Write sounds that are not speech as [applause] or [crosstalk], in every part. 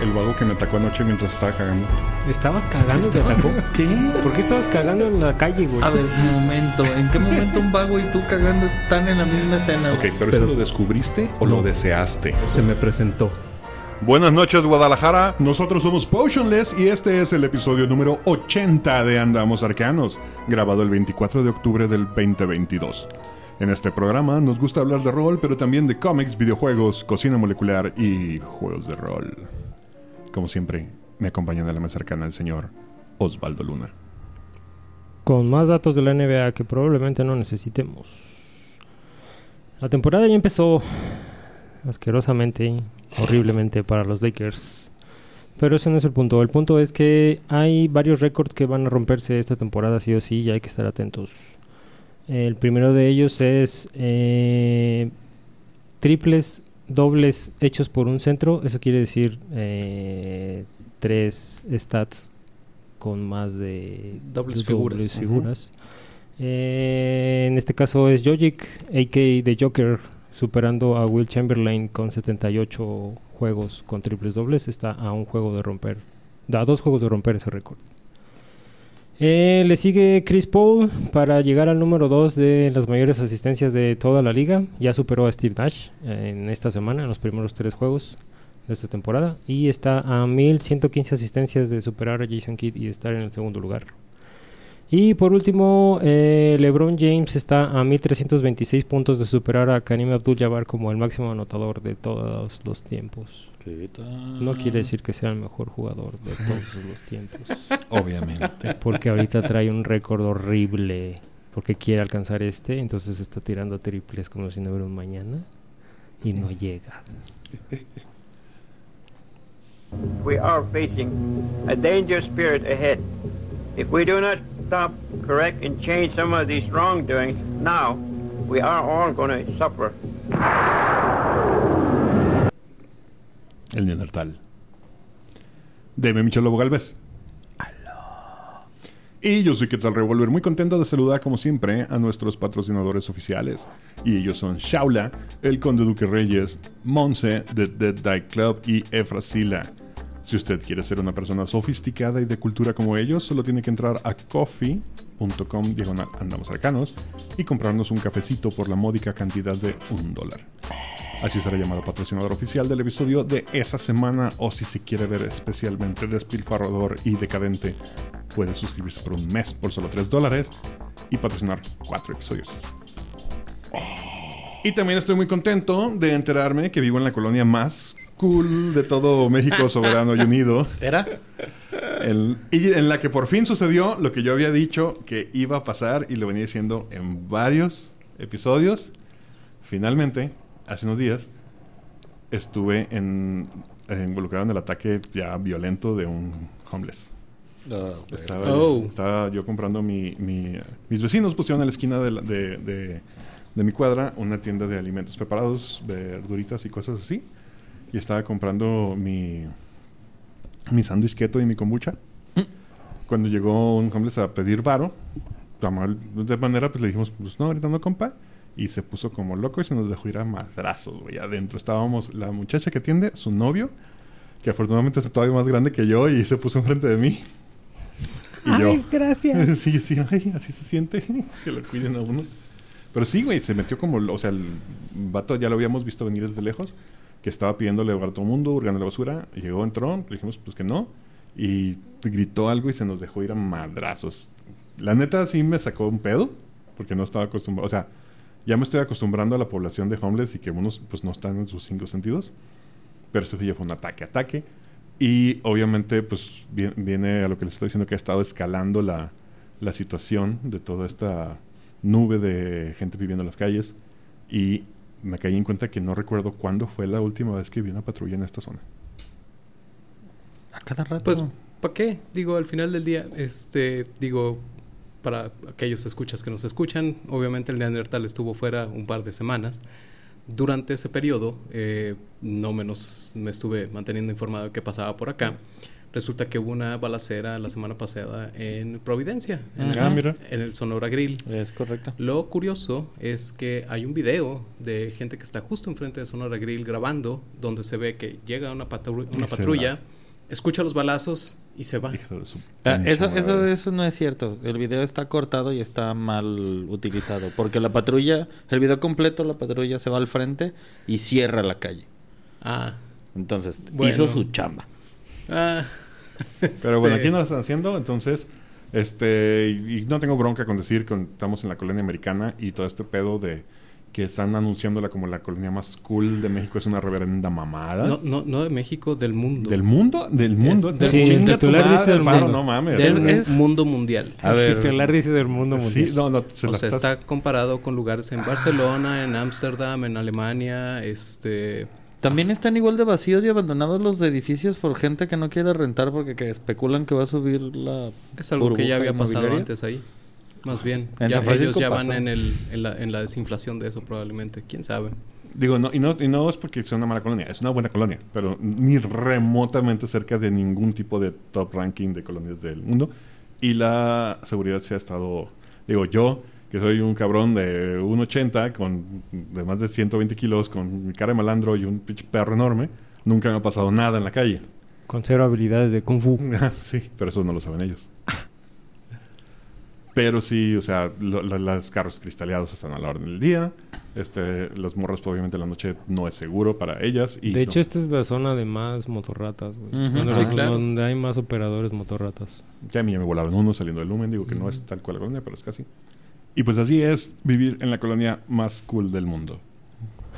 El vago que me atacó anoche mientras estaba cagando. ¿Estabas cagando? ¿Te atacó? ¿Qué? ¿Por qué estabas cagando en la calle, güey? A ver, un momento. ¿En qué momento un vago y tú cagando están en la misma escena? Ok, güey? pero, Pero- ¿eso lo descubriste o lo deseaste? Se me presentó. Buenas noches, Guadalajara. Nosotros somos Potionless y este es el episodio número 80 de Andamos Arcanos, grabado el 24 de octubre del 2022. En este programa nos gusta hablar de rol, pero también de cómics, videojuegos, cocina molecular y juegos de rol. Como siempre, me acompaña de la más cercana el señor Osvaldo Luna. Con más datos de la NBA que probablemente no necesitemos. La temporada ya empezó asquerosamente, horriblemente para los Lakers. Pero ese no es el punto. El punto es que hay varios récords que van a romperse esta temporada sí o sí y hay que estar atentos. El primero de ellos es eh, triples dobles hechos por un centro. Eso quiere decir eh, tres stats con más de Dobles de figuras. figuras. Eh, en este caso es Jojic, a.k.a. The Joker, superando a Will Chamberlain con 78 juegos con triples dobles. Está a un juego de romper, da dos juegos de romper ese récord. Eh, le sigue Chris Paul para llegar al número 2 de las mayores asistencias de toda la liga. Ya superó a Steve Nash eh, en esta semana, en los primeros tres juegos de esta temporada. Y está a 1115 asistencias de superar a Jason Kidd y estar en el segundo lugar. Y por último, eh, LeBron James está a 1326 puntos de superar a Karim Abdul-Jabbar como el máximo anotador de todos los tiempos. No quiere decir que sea el mejor jugador de todos [laughs] los tiempos. Obviamente. Porque ahorita [laughs] trae un récord horrible. Porque quiere alcanzar este. Entonces está tirando triples como si no hubiera un mañana. Y no llega. We are facing a dangerous spirit ahead. If we do not stop, correct, and change some of these wrongdoings now, we are all going to suffer. El Neandertal. Deme Michel Lobo Galvez. Y yo soy Quetzal Revolver, muy contento de saludar como siempre a nuestros patrocinadores oficiales. Y ellos son Shaula, el Conde Duque Reyes, Monse de Dead Die Club y Efrasila. Si usted quiere ser una persona sofisticada y de cultura como ellos, solo tiene que entrar a coffee.com diagonal andamos arcanos y comprarnos un cafecito por la módica cantidad de un dólar. Así será llamado patrocinador oficial del episodio de esa semana o si se quiere ver especialmente despilfarrador y decadente, puede suscribirse por un mes por solo 3 dólares y patrocinar 4 episodios. Y también estoy muy contento de enterarme que vivo en la colonia más cool de todo México [laughs] soberano y unido. ¿Era? El- y en la que por fin sucedió lo que yo había dicho que iba a pasar y lo venía diciendo en varios episodios. Finalmente, hace unos días, estuve en, eh, involucrado en el ataque ya violento de un homeless. Estaba, Oh. estaba yo comprando mi, mi- Mis vecinos pusieron en la esquina de, la- de- de- de mi cuadra una tienda de alimentos preparados, verduritas y cosas así. Y estaba comprando mi, mi sándwich keto y mi kombucha. Cuando llegó un homeless a pedir varo, de manera pues le dijimos, pues no, ahorita no, compa. Y se puso como loco y se nos dejó ir a madrazos, güey. Adentro estábamos la muchacha que atiende, su novio, que afortunadamente es todavía más grande que yo y se puso enfrente de mí. Y yo, gracias. [laughs] sí, sí, ay, así se siente [laughs] que lo cuiden a uno. Pero sí, güey, se metió como, o sea, el vato ya lo habíamos visto venir desde lejos, que estaba pidiéndole a todo mundo, hurgando la basura. Y llegó, entró, le dijimos pues que no. Y gritó algo y se nos dejó ir a madrazos. La neta sí me sacó un pedo, porque no estaba acostumbrado, o sea, ya me estoy acostumbrando a la población de homeless y que unos pues no están en sus cinco sentidos. Pero eso sí ya fue un ataque, ataque. Y obviamente, pues vi- viene a lo que les estoy diciendo que ha estado escalando la, la situación de toda esta nube de gente viviendo en las calles. Y me caí en cuenta que no recuerdo cuándo fue la última vez que vi una patrulla en esta zona. A cada rato. Pues, ¿para qué? Digo, al final del día, este, digo, para aquellos escuchas que nos escuchan, obviamente el Neandertal estuvo fuera un par de semanas. Durante ese periodo, eh, no menos me estuve manteniendo informado de qué pasaba por acá. Resulta que hubo una balacera la semana pasada en Providencia, en, Ah, el, mira. en el Sonora Grill. Es correcto. Lo curioso es que hay un video de gente que está justo enfrente de Sonora Grill grabando, donde se ve que llega una, patru- una patrulla, escucha los balazos y se va. Ah, eso, eso, eso no es cierto. El video está cortado y está mal utilizado. Porque la patrulla, el video completo, la patrulla se va al frente y cierra la calle. Ah, Entonces, Bueno. hizo su chamba. ah. [laughs] Pero bueno, Este, aquí no lo están haciendo, entonces, este, y, y no tengo bronca con decir que estamos en la colonia americana y todo este pedo de que están anunciándola como la colonia más cool de México es una reverenda mamada. No, no, no de México, del mundo. ¿Del mundo? ¿Del mundo? del Sí, el titular madre, dice del mundo. No mames. Del Es- es- mundo mundial. A ver. El titular dice del mundo mundial. Sí, no, no, se o sea, estás- está comparado con lugares en Barcelona, en Ámsterdam, en Alemania, este... También están igual de vacíos y abandonados los edificios por gente que no quiere rentar porque que especulan que va a subir la Es algo que ya había pasado antes ahí. Más bien. En Ya, San Francisco ellos ya van en, el, en, la, en la desinflación de eso probablemente. ¿Quién sabe? Digo, no y, no, y no es porque sea una mala colonia, es una buena colonia, pero ni remotamente cerca de ningún tipo de top ranking de colonias del mundo. Y la seguridad se ha estado, digo, yo, que soy un cabrón de 1,80, con de más de 120 kilos, con mi cara de malandro y un pinche perro enorme, nunca me ha pasado nada en la calle. Con cero habilidades de Kung Fu. [laughs] sí, pero eso no lo saben ellos. Pero sí, o sea, lo- los carros cristaleados están a la orden del día. Este, los morros, pues, obviamente, en la noche no es seguro para ellas. Y de no- hecho, esta es la zona de más motorratas, güey. Ujú. Donde, Sí, los- claro. donde hay más operadores motorratas. ya a mí ya me volaron uno saliendo del Lumen. Digo que no es tal cual la colonia, pero es casi. Y pues así es vivir en la colonia más cool del mundo.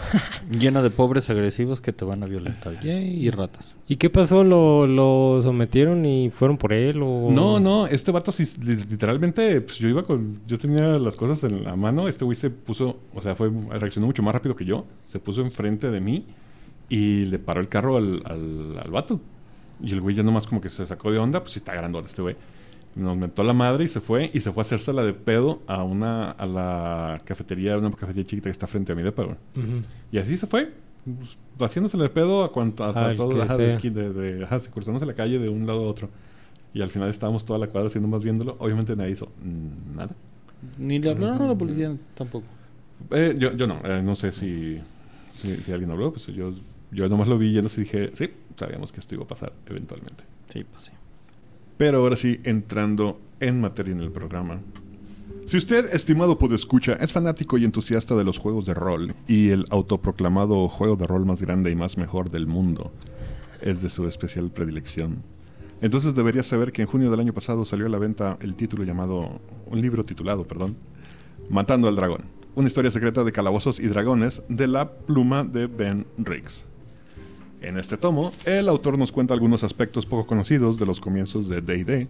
[laughs] Lleno de pobres agresivos que te van a violentar. Yay, y ratas. ¿Y qué pasó? ¿Lo, lo sometieron y fueron por él? O... No, no, este vato sí, li- literalmente, pues yo iba con, yo tenía las cosas en la mano, este güey se puso, o sea, fue, reaccionó mucho más rápido que yo, se puso enfrente de mí y le paró el carro al, al, al vato. Y el güey ya nomás como que se sacó de onda, pues sí está grandote este güey. Nos mentó la madre y se fue, y se fue a hacerse la de pedo a una, a la cafetería, una cafetería chiquita que está frente a mi depa, güey. Y así se fue, pues, haciéndose de pedo a cuanto a, a Al todo, ajá, de, de, de- ajá, se cruzándose la calle de un lado a otro. Y al final estábamos toda la cuadra haciendo más viéndolo. Obviamente nadie hizo nada. Ni le hablaron a la policía tampoco. Eh, yo, yo no, eh, no sé si, si, si alguien habló, pues yo, yo nomás lo vi y y dije, sí, sabíamos que esto iba a pasar eventualmente. Sí, pues sí. Pero ahora sí, entrando en materia en el programa. Si usted, estimado podescucha, es fanático y entusiasta de los juegos de rol y el autoproclamado juego de rol más grande y más mejor del mundo es de su especial predilección, entonces debería saber que en junio del año pasado salió a la venta el título llamado, un libro titulado, perdón, Matando al Dragón, una historia secreta de calabozos y dragones de la pluma de Ben Riggs. En este tomo, el autor nos cuenta algunos aspectos poco conocidos de los comienzos de D&D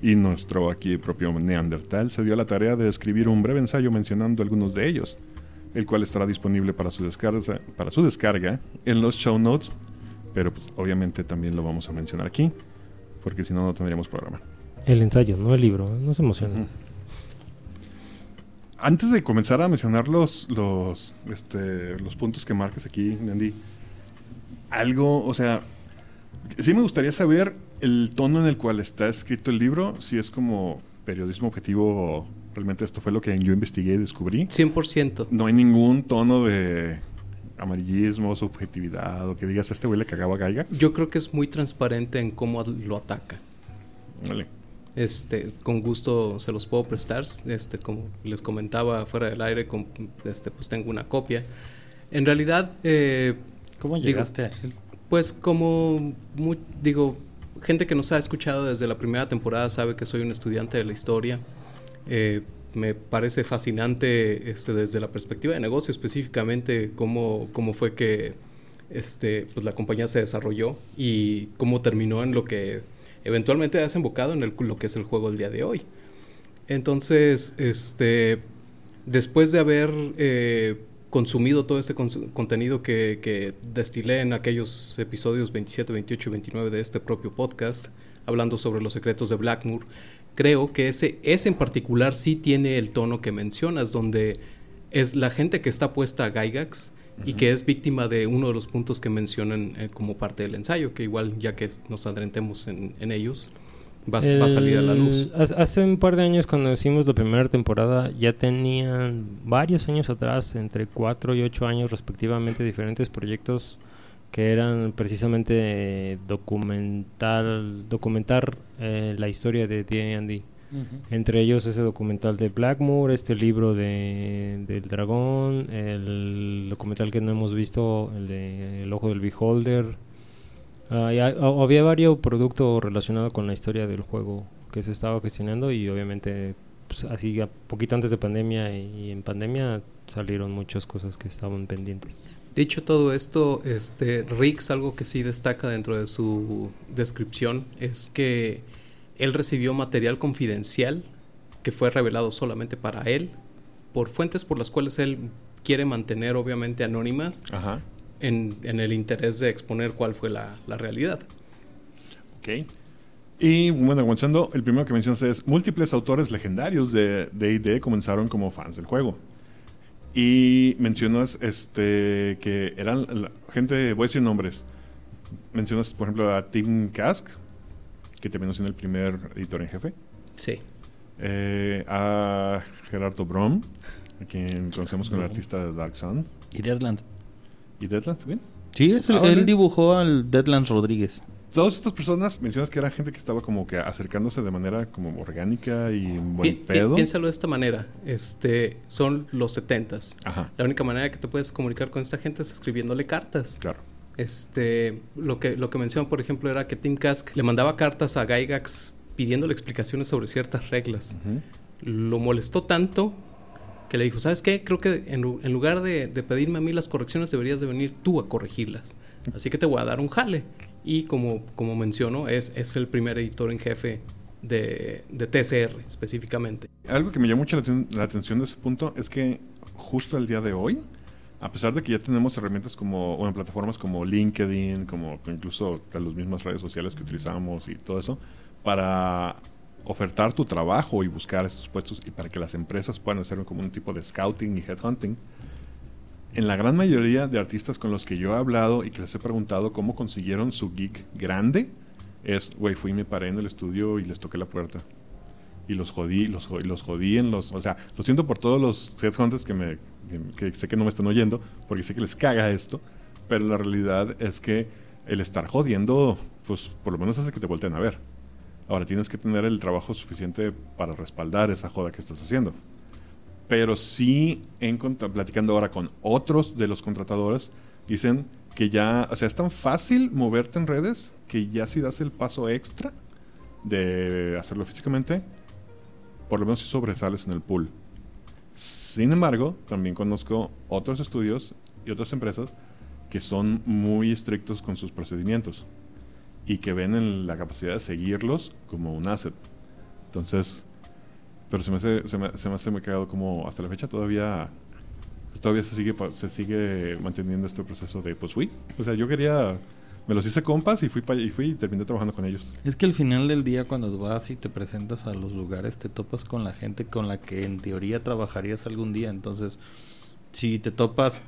y nuestro aquí propio Neandertal se dio a la tarea de escribir un breve ensayo mencionando algunos de ellos, el cual estará disponible para su descarga, para su descarga en los show notes, pero pues, obviamente también lo vamos a mencionar aquí, porque si no, no tendríamos programa. El ensayo, no el libro. No se emocionen. Ujú. Antes de comenzar a mencionar los, los, este, los puntos que marques aquí, Andy, algo, o sea, sí me gustaría saber el tono en el cual está escrito el libro, si es como periodismo objetivo, realmente esto fue lo que yo investigué y descubrí. 100%. No hay ningún tono de amarillismo, subjetividad, o que digas este güey le cagaba a Gygax. Yo creo que es muy transparente en cómo lo ataca. Vale. Este, con gusto se los puedo prestar. Este, como les comentaba fuera del aire, con, este, pues tengo una copia. En realidad, eh, ¿Cómo Digo- llegaste a él? pues como digo, gente que nos ha escuchado desde la primera temporada sabe que soy un estudiante de la historia. Eh, me parece fascinante este, desde la perspectiva de negocio específicamente cómo, cómo fue que este, pues, la compañía se desarrolló y cómo terminó en lo que eventualmente ha desembocado en el, lo que es el juego del día de hoy. Entonces, este, después de haber eh, consumido todo este contenido que, que destilé en aquellos episodios 27, 28 y 29 de este propio podcast, hablando sobre los secretos de Blackmoor, creo que ese, ese en particular sí tiene el tono que mencionas, donde es la gente que está puesta a Gygax y que es víctima de uno de los puntos que mencionan eh, como parte del ensayo, que igual ya que nos adentremos en, en ellos, va, a- va a salir a la luz. El- hace- un par de años cuando hicimos la primera temporada ya tenían varios años atrás, entre 4 y 8 años respectivamente, diferentes proyectos que eran precisamente eh, documental, documentar eh, la historia de D&D. Entre ellos ese documental de Blackmoor, este libro de, del dragón, el documental que no hemos visto, el de El ojo del beholder. Ah, y ha- ha- había varios productos relacionados con la historia del juego que se estaba gestionando y obviamente pues, así a poquito antes de pandemia y en pandemia salieron muchas cosas que estaban pendientes. Dicho todo esto, este Rix algo que sí destaca dentro de su descripción es que él recibió material confidencial que fue revelado solamente para él por fuentes por las cuales él quiere mantener obviamente anónimas Ajá. En, en el interés de exponer cuál fue la, la realidad. Ok. Y bueno, avanzando, el primero que mencionas es múltiples autores legendarios de D&D comenzaron como fans del juego. Y mencionas este que eran la- gente, voy a decir nombres. Mencionas, por ejemplo, a Tim Kask, que también siendo el primer editor en jefe. Sí. Eh, a Gerardo Brom, a quien conocemos como el artista de Dark Sun. Y Deadlands. ¿Y Deadlands también? Sí, es el- Ah, él dibujó al Deadlands Rodríguez. Todas estas personas mencionas que era gente que estaba como que acercándose de manera como orgánica y en buen Pi- pi- pedo. piénsalo de esta manera. Este, son los setentas. Ajá, La única manera que te puedes comunicar con esta gente es escribiéndole cartas. claro. Este, lo que, lo que mencionan, por ejemplo, era que Tim Kask le mandaba cartas a Gygax pidiéndole explicaciones sobre ciertas reglas. Lo molestó tanto que le dijo, ¿sabes qué? Creo que en, lu- en lugar de, pedirme a mí las correcciones, deberías de venir tú a corregirlas. Así que te voy a dar un jale. Y como, como menciono, es, es el primer editor en jefe de, de TCR específicamente. Algo que me llama mucho la, la atención de ese punto es que justo el día de hoy, a pesar de que ya tenemos herramientas como, bueno, plataformas como LinkedIn, como incluso las mismas redes sociales que utilizamos y todo eso, para ofertar tu trabajo y buscar estos puestos y para que las empresas puedan hacer como un tipo de scouting y headhunting, en la gran mayoría de artistas con los que yo he hablado y que les he preguntado cómo consiguieron su gig grande, es, güey, fui y me paré en el estudio y les toqué la puerta. Y los jodí, los, los jodí en los... O sea, lo siento por todos los headhunters que, me, que, que sé que no me están oyendo, porque sé que les caga esto, pero la realidad es que el estar jodiendo, pues por lo menos hace que te volteen a ver. Ahora tienes que tener el trabajo suficiente para respaldar esa joda que estás haciendo. Pero sí, en platicando ahora con otros de los contratadores, dicen que ya, o sea, es tan fácil moverte en redes que ya si das el paso extra de hacerlo físicamente, por lo menos si sobresales en el pool. Sin embargo, también conozco otros estudios y otras empresas que son muy estrictos con sus procedimientos y que ven en la capacidad de seguirlos como un asset. Entonces, pero se me hace, se me, se me hace muy cagado como hasta la fecha todavía todavía se sigue se sigue manteniendo este proceso de pues fui. O sea, yo quería me los hice compas y fui pa- y fui y terminé trabajando con ellos. Es que al final del día cuando vas y te presentas a los lugares te topas con la gente con la que en teoría trabajarías algún día. Entonces, si te topas,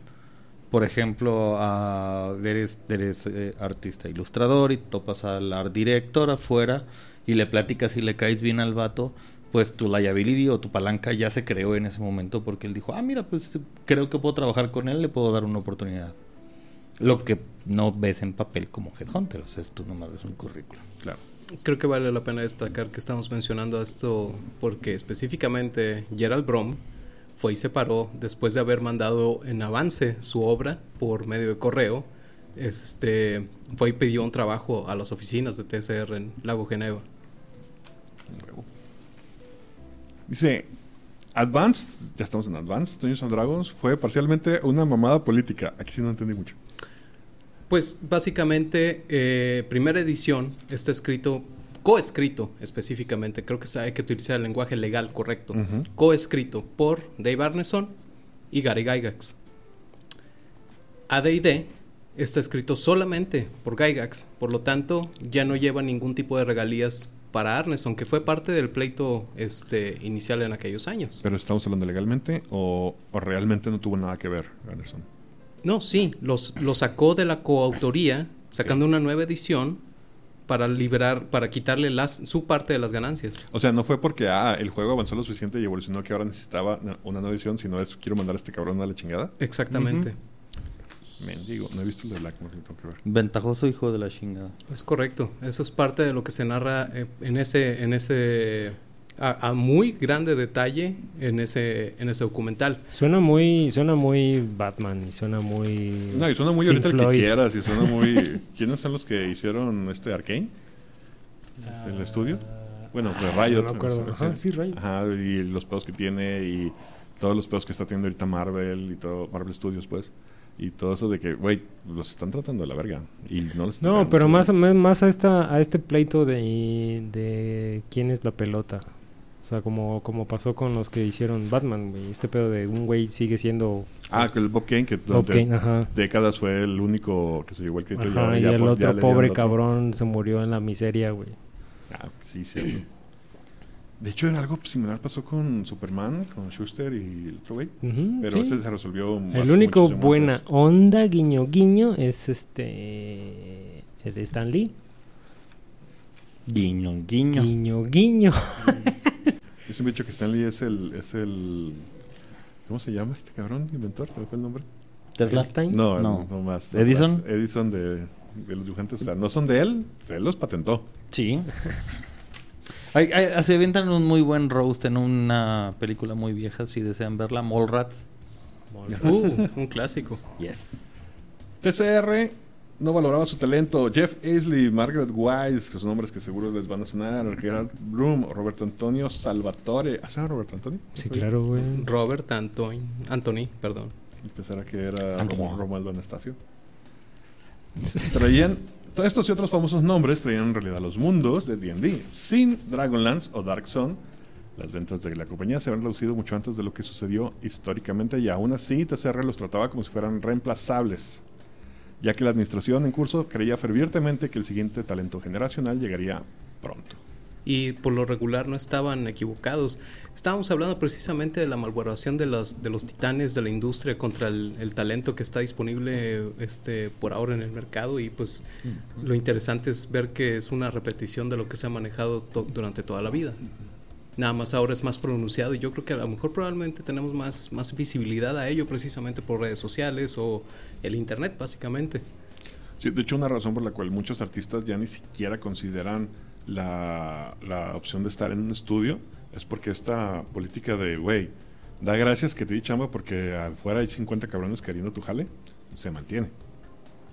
por ejemplo, a, eres, eres eh, artista ilustrador y topas al art director afuera y le platicas y le caes bien al vato, pues tu liability o tu palanca ya se creó en ese momento porque él dijo, ah, mira, pues creo que puedo trabajar con él, le puedo dar una oportunidad. Lo que no ves en papel como headhunter, o sea, tú nomás ves un currículum. Claro. Creo que vale la pena destacar que estamos mencionando esto porque específicamente Gerald Brom fue y se paró después de haber mandado en avance su obra por medio de correo. Este fue y pidió un trabajo a las oficinas de TCR en Lago Geneva. Dice, Advanced, ya estamos en Advanced, Dungeons and Dragons, fue parcialmente una mamada política. Aquí sí no entendí mucho. Pues básicamente, eh, primera edición está escrito, coescrito específicamente, creo que hay que utilizar el lenguaje legal correcto, Ujú. coescrito por Dave Arneson y Gary Gygax. AD&D está escrito solamente por Gygax, por lo tanto ya no lleva ningún tipo de regalías para Arnes, aunque fue parte del pleito este inicial en aquellos años. ¿Pero estamos hablando legalmente o, o realmente no tuvo nada que ver, Anderson? No, sí, los, lo sacó de la coautoría, sacando una nueva edición para liberar, para quitarle las, su parte de las ganancias. O sea, no fue porque ah, el juego avanzó lo suficiente y evolucionó que ahora necesitaba una- nueva edición, sino es quiero mandar a este cabrón a la chingada. Exactamente. Mendigo, no he visto el de Blackmore, lo tengo que ver. Ventajoso hijo de la chingada. Es correcto. Eso es parte de lo que se narra eh, en ese, en ese, a, a muy grande detalle en ese, en ese documental. Suena muy, suena muy Batman y suena muy... No, y suena muy Pink ahorita el que quieras y suena muy... [laughs] ¿Quiénes son los que hicieron este Arkane? ¿El estudio? Bueno, de Riot. Ah, No me Ajá, sí, Riot. Ajá, y los pedos que tiene y todos los pedos que está teniendo ahorita Marvel y todo, Marvel Studios, pues. Y todo eso de que, güey, los están tratando de la verga. Y no les están No, pero más más a esta a este pleito de, de quién es la pelota. O sea, como, como pasó con los que hicieron Batman, güey. Este pedo de un güey sigue siendo Ah, que el Bob Kane, que Bob durante Kane, ajá. décadas fue el único que se llevó el crédito. Ajá, y ya el por- ya otro pobre el otro. cabrón se murió en la miseria, güey. Ah, sí, sí. De hecho, algo similar pasó con Superman, con Schuster y el otro güey. Pero sí. ese se resolvió El único buena antes. onda, guiño, guiño, es este... El de Stan Lee. Guiño, guiño. Guiño, guiño. Yo siempre he dicho que Stanley es el, es el... ¿Cómo se llama este cabrón? Inventor, ¿se me fue el nombre? Tesla. Einstein. No, No. no, más. ¿Edison? más Edison de, de los dibujantes. O sea, no son de él, él los patentó. Sí. [laughs] Hay, hay- se avientan un muy buen roast en una película muy vieja, si desean verla, Mallrats. Uh, un clásico. Yes. TCR no valoraba su talento. Jeff Aisley, Margaret Wise, que son nombres que seguro les van a sonar. Gerard Broom, Roberto Antonio Salvatore. ¿Ah, Roberto Antonio? Sí, claro, güey. Robert Antoine, Anthony, perdón. Y pensara que era Antonio. Romo- Romualdo Anastasio. Traían, todos estos y otros famosos nombres traían en realidad los mundos de D&D. Sin Dragonlance o Dark Zone, las ventas de la compañía se habían reducido mucho antes de lo que sucedió históricamente y aún así TCR los trataba como si fueran reemplazables, ya que la administración en curso creía fervientemente que el siguiente talento generacional llegaría pronto. Y por lo regular no estaban equivocados. Estábamos hablando precisamente de la malvaloración de los, de los titanes de la industria contra el, el talento que está disponible este, por ahora en el mercado. Y pues lo interesante es ver que es una repetición de lo que se ha manejado to- durante toda la vida. Nada más ahora es más pronunciado y yo creo que a lo mejor probablemente tenemos más, más visibilidad a ello precisamente por redes sociales o el internet básicamente. Sí, de hecho, una razón por la cual muchos artistas ya ni siquiera consideran la, la opción de estar en un estudio es porque esta política de, güey, da gracias que te di chamba porque afuera hay 50 cabrones queriendo tu jale, se mantiene.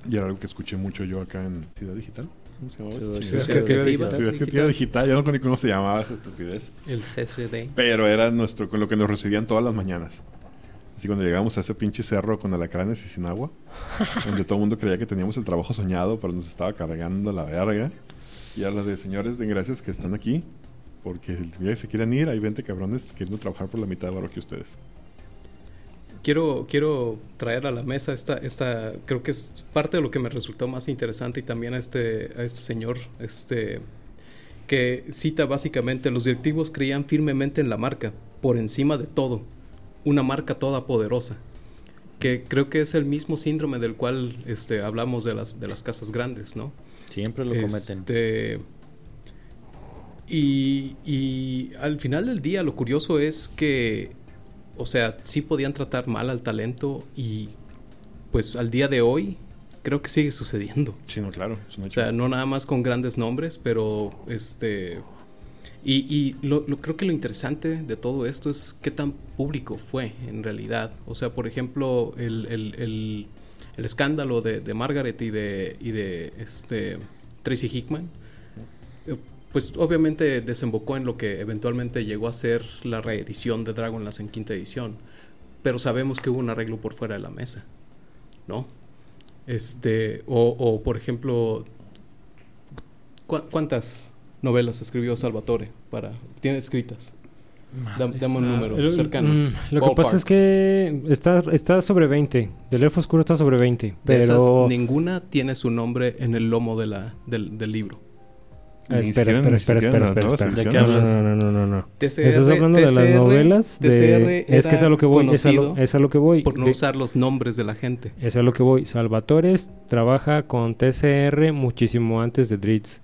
Y era algo que escuché mucho yo acá en Ciudad Digital. ¿Cómo se llamaba? Ciudad- Creativa. Ciudad Creativa Digital. Yo no ni cómo se llamaba esa estupidez. El CCD. Pero era nuestro, con lo que nos recibían todas las mañanas. Así cuando llegamos a ese pinche cerro con alacranes y sin agua, donde todo el mundo creía que teníamos el trabajo soñado, pero nos estaba cargando la verga. Y a la de señores de gracias que están aquí, porque el día que se quieran ir, hay 20 cabrones queriendo trabajar por la mitad de valor que ustedes. Quiero, quiero traer a la mesa esta, esta, creo que es parte de lo que me resultó más interesante y también a este, a este señor, este, que cita básicamente, los directivos creían firmemente en la marca, por encima de todo, una marca toda poderosa, que creo que es el mismo síndrome del cual este, hablamos de las, de las casas grandes, ¿no? Siempre lo cometen. Este, y, y al final del día lo curioso es que, o sea, sí podían tratar mal al talento y pues al día de hoy creo que sigue sucediendo. Sí, no, claro. O sea, no nada más con grandes nombres, pero este... Y, y lo, creo que lo interesante de todo esto es qué tan público fue en realidad. O sea, por ejemplo, el, escándalo de, Margaret y de, y de este, Tracy Hickman, eh, pues obviamente desembocó en lo que eventualmente llegó a ser la reedición de Dragonlance en quinta edición. Pero sabemos que hubo un arreglo por fuera de la mesa, ¿no? Este, o, por ejemplo, ¿cu- ¿cuántas novelas escribió Salvatore para tiene escritas? Da- dame un número Lo- cercano. mm, lo que pasa es que está, está sobre 20. Del elfo oscuro está sobre 20. De Pero. esas, ninguna tiene su nombre en el lomo de la, del, del libro. Ah, espera, espera, espera, espera, espera. ¿De qué hablas? No, no, no, no, no. TCR, Estás hablando de las TCR, novelas. De... Es que es a lo que voy. Es a lo, conocido es a lo que voy. por no De- usar los nombres de la gente. Es a lo que voy. Salvatores trabaja con TCR muchísimo antes de Dritz.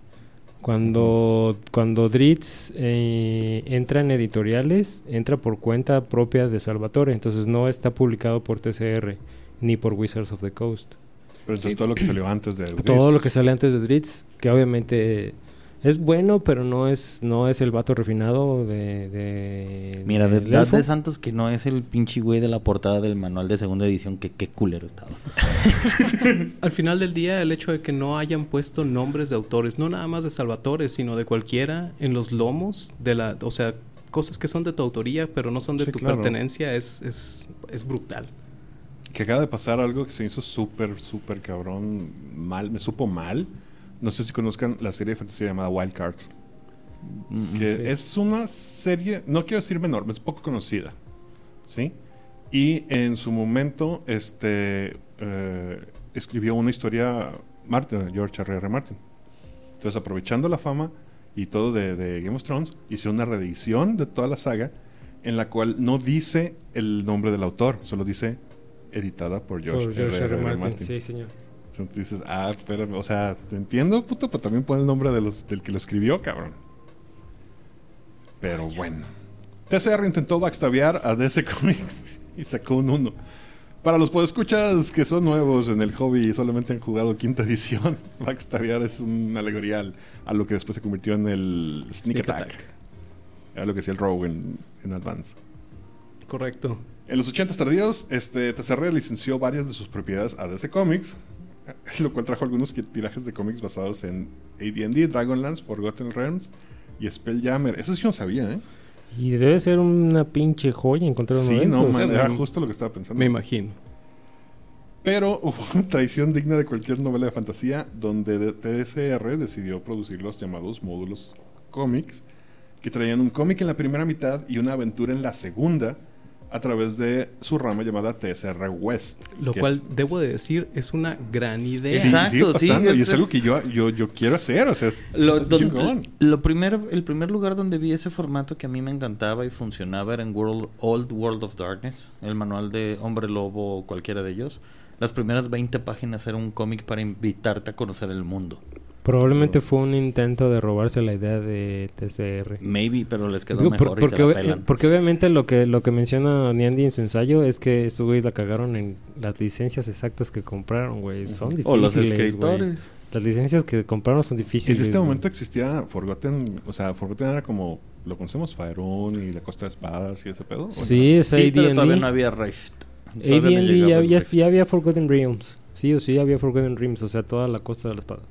Cuando, cuando Dritz eh, entra en editoriales, entra por cuenta propia de Salvatore. Entonces no está publicado por TCR ni por Wizards of the Coast. Pero entonces todo lo que salió antes de Todo lo que sale antes de Dritz, que obviamente es bueno, pero no es, no es el vato refinado de... de Mira, de, elfo. de Santos que no es el pinche güey de la portada del manual de segunda edición, que qué culero estaba. [laughs] Al final del día, el hecho de que no hayan puesto nombres de autores, no nada más de Salvatore, sino de cualquiera en los lomos de la, o sea, cosas que son de tu autoría, pero no son de Sí, tu claro. pertenencia, es, es, es brutal. Que acaba de pasar algo que se hizo súper, súper cabrón mal. Me supo mal. No sé si conozcan la serie de fantasía llamada Wild Cards. Mm, que Sí. es una serie, no quiero decir menor, es poco conocida. ¿Sí? Y en su momento, este eh, escribió una historia Martin, George R. R. Martin. Entonces, aprovechando la fama y todo de, de Game of Thrones, hizo una reedición de toda la saga en la cual no dice el nombre del autor, solo dice editada por George, Por George. R. Martin. Martin. Sí, señor. Entonces dices, ah, espérame, o sea, te entiendo, puto, pero también pon el nombre de los, del que lo escribió, cabrón. Pero bueno. TCR intentó backstabear a DC [laughs] Comics y sacó un 1. Para los podescuchas que son nuevos en el hobby y solamente han jugado quinta [laughs] edición, backstabear es una alegoría al- a lo que después se convirtió en el Sneak, Sneak Attack. Attack. Era lo que hacía el Rogue en, en Advance. Correcto. En los 80 tardíos, este, TCR licenció varias de sus propiedades a DC Comics, [laughs] lo cual trajo algunos tirajes de cómics basados en AD&D, Dragonlance, Forgotten Realms y Spelljammer. Eso sí no sabía, ¿eh? Y debe ser una pinche joya encontrar uno Sí, de no, esos. man, Sí, era justo lo que estaba pensando. Me imagino. Pero [laughs] hubo una traición digna de cualquier novela de fantasía donde de- TSR decidió producir los llamados módulos cómics, que traían un cómic en la primera mitad y una aventura en la segunda a través de su rama llamada TSR West. Lo cual, es- debo de decir, es una gran idea. Sí, Exacto, sí, pasando, y es- es, algo es- que yo, yo, yo quiero hacer, o sea, es, Lo, don- chingón. lo primer, el primer lugar donde vi ese formato que a mí me encantaba y funcionaba era en World, Old World of Darkness, el manual de Hombre Lobo o cualquiera de ellos. Las primeras 20 páginas era un cómic para invitarte a conocer el mundo. Probablemente fue un intento de robarse la idea de TCR. Maybe, pero les quedó Digo, mejor por- y porque, se la obvi- pelan. porque obviamente lo que lo que menciona Niandi en su ensayo es que estos güeyes la cagaron en las licencias exactas que compraron, güey. Son difíciles, O los escritores. Las licencias que compraron son difíciles. en este momento existía Forgotten, o sea, Forgotten era como, lo conocemos, Faerun y la Costa de Espadas y ese pedo. ¿o no? Sí, es Sí, pero todavía no había Rift. No AD&D llegaba ya, ya había Forgotten Realms. Sí o sí había Forgotten Realms, o sea, toda la costa de la espada.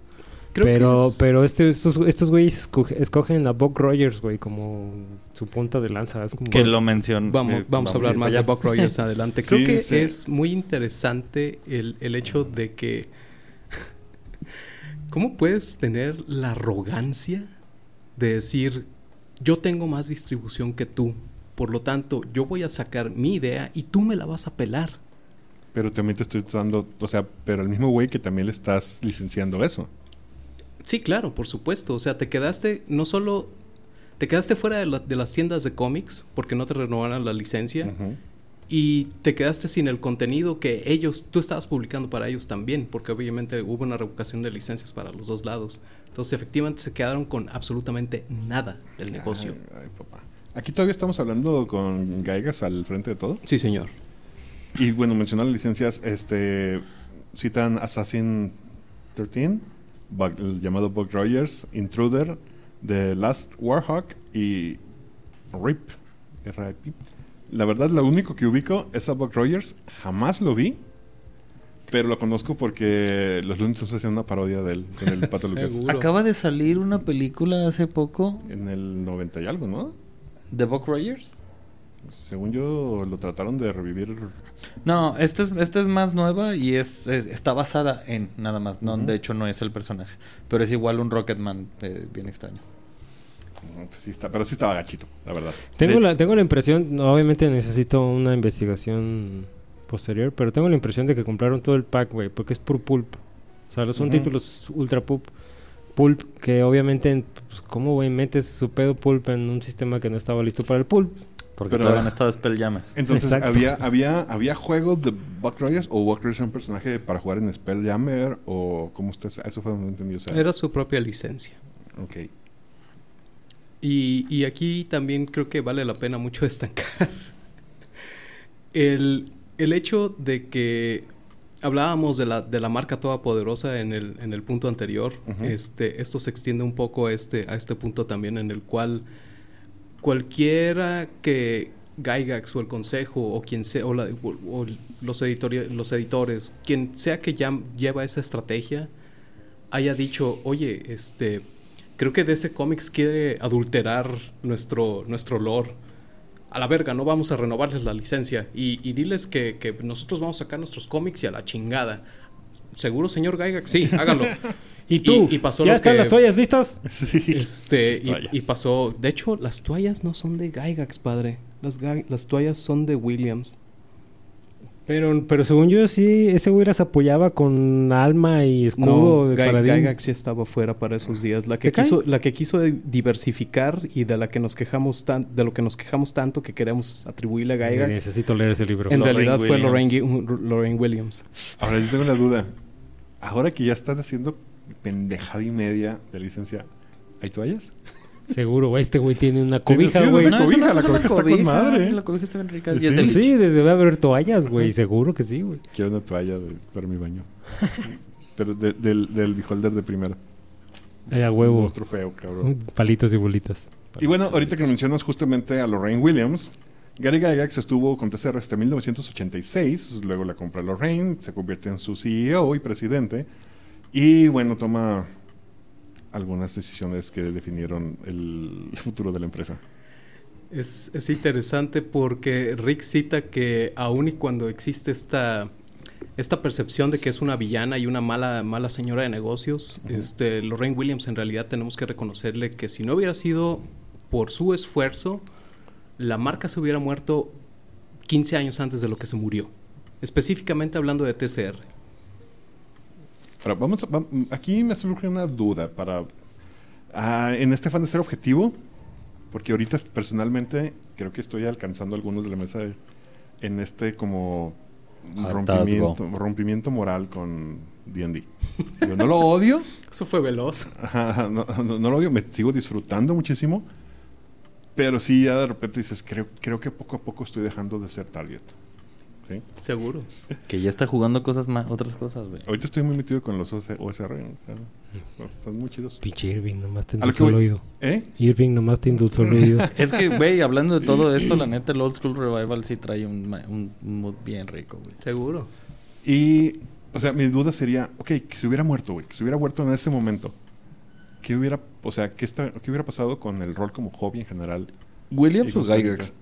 Creo que pero es- pero este, estos, estos güeyes escoge- escogen a Buck Rogers, güey, como su punta de lanza. Es como Que lo mencionó. Vamos, vamos a hablar más de Buck Rogers [laughs] adelante. Creo Sí, que sí. es muy interesante el, el hecho de que... [laughs] ¿Cómo puedes tener la arrogancia de decir, yo tengo más distribución que tú, por lo tanto, yo voy a sacar mi idea y tú me la vas a pelar? Pero también te estoy dando, o sea, pero al mismo güey que también le estás licenciando eso. Sí, claro, por supuesto. O sea, te quedaste no solo... Te quedaste fuera de, la- de las tiendas de cómics porque no te renovaron la licencia. Y te quedaste sin el contenido que ellos, tú estabas publicando para ellos también, porque obviamente hubo una revocación de licencias para los dos lados. Entonces, efectivamente, se quedaron con absolutamente nada del negocio. Ay, ay, papá. Aquí todavía estamos hablando con Gaigas al frente de todo. Sí, señor. Y bueno, mencionar las licencias, este citan Assassin 13, El llamado Buck Rogers, Intruder, The Last Warhawk y RIP. RIP. La verdad, lo único que ubico es a Buck Rogers. Jamás lo vi, pero lo conozco porque los Tunes hacían una parodia de él con el Pato [laughs] Lucas. Seguro. Acaba de salir una película hace poco En el 90 y algo, ¿no? de Buck Rogers. Según yo, lo trataron de revivir. No, esta es, esta es más nueva y es, es- está basada en nada más. No. De hecho, no es el personaje. Pero es igual un Rocketman eh, bien extraño. Pues sí está, pero sí estaba gachito, la verdad. Tengo, De- la, tengo la impresión, obviamente necesito una investigación posterior, pero tengo la impresión de que compraron todo el pack, güey, porque es puro pulp. O sea, son títulos ultra pulp, pulp que obviamente, pues, ¿cómo, güey, metes su pedo pulp en un sistema que no estaba listo para el pulp? Porque Pero- todavía no estaba Spelljammers. Entonces. ¿había, había, ¿había juegos de Buck Rogers o Buck Rogers era un personaje para jugar en Spelljammer o cómo usted Eso fue donde entendí. O sea, Era su propia licencia. ok. Y, y aquí también creo que vale la pena mucho [laughs] destacar el, el hecho de que hablábamos de la, de la marca todopoderosa en el, en el punto anterior. Este, esto se extiende un poco a este, a este punto también en el cual cualquiera que Gygax o el consejo o quien sea o, la- o- los, editori- los editores, quien sea que ya lleva esa estrategia, haya dicho, oye, este, creo que DC Comics quiere adulterar nuestro, nuestro lore. A la verga, no vamos a renovarles la licencia. Y, y diles que, que nosotros vamos a sacar nuestros cómics y a la chingada. ¿Seguro, señor Gygax? Sí, hágalo. [laughs] ¿Y tú? y pasó ¿Ya lo están que- las toallas listas? [laughs] Este, toallas. y, y pasó. De hecho, las toallas no son de Gygax, padre. Las, las toallas son de Williams. Pero, pero según yo, sí, ese güey las apoyaba con alma y escudo No, de paladín. Gygax ya estaba fuera para esos días. La que quiso, la que quiso diversificar y de la que nos quejamos tan, de lo que nos quejamos tanto que queremos atribuirle a Gygax. Necesito leer ese libro. En Lorraine realidad fue. Lorraine, Lorraine Williams. Ahora yo tengo una duda. Ahora que ya están haciendo pendejada y media de licencia, ¿hay toallas? Seguro, güey. Este güey tiene una [laughs] cobija, sí, güey. una cobija, la cobija está con madre. La cobija está bien rica. Sí. y es de Sí, debe haber toallas, güey. Seguro que sí, güey. Quiero una toalla de- para mi baño. [laughs] Pero de- del, del beholder de primera. Ay, a huevo. Un trofeo, cabrón. Palitos y bolitas. Y bueno, ahorita que mencionas justamente a Lorraine Williams, Gary Gygax estuvo con TCR hasta 1986, luego la compra Lorraine, se convierte en su CEO y presidente, y bueno, toma algunas decisiones que definieron el [laughs] futuro de la empresa. Es, es interesante porque Rick cita que aun y cuando existe esta, esta percepción de que es una villana y una mala, mala señora de negocios, este, Lorraine Williams en realidad tenemos que reconocerle que si no hubiera sido por su esfuerzo, la marca se hubiera muerto 15 años antes de lo que se murió. Específicamente hablando de TCR. Ahora, vamos aquí me surge una duda para ah, en este fan de ser objetivo, porque ahorita personalmente creo que estoy alcanzando algunos de la mesa de- en este como rompimiento, rompimiento moral con D&D. Yo no lo odio, [laughs] Eso fue veloz. ajá, ajá, no, no- no lo odio, me sigo disfrutando muchísimo, pero sí ya de repente dices, creo, creo que poco a poco estoy dejando de ser target. ¿Sí? Seguro. Que ya está jugando cosas más, otras cosas, güey. Ahorita estoy muy metido con los OS- OSR, o sea, bueno, están muy chidos. Pinche Irving, nomás te endulzó el oído. ¿Eh? Irving, nomás te endulzó el oído. [laughs] Es que, güey, hablando de todo esto, la [laughs] neta, el Old School Revival sí trae un, un mood bien rico, güey. Seguro. Y, o sea, mi duda sería, ok, que se hubiera muerto, güey, que se hubiera muerto en ese momento. ¿Qué hubiera, o sea, qué, está, qué hubiera pasado con el rol como hobby en general? ¿Williams Y o Gygax?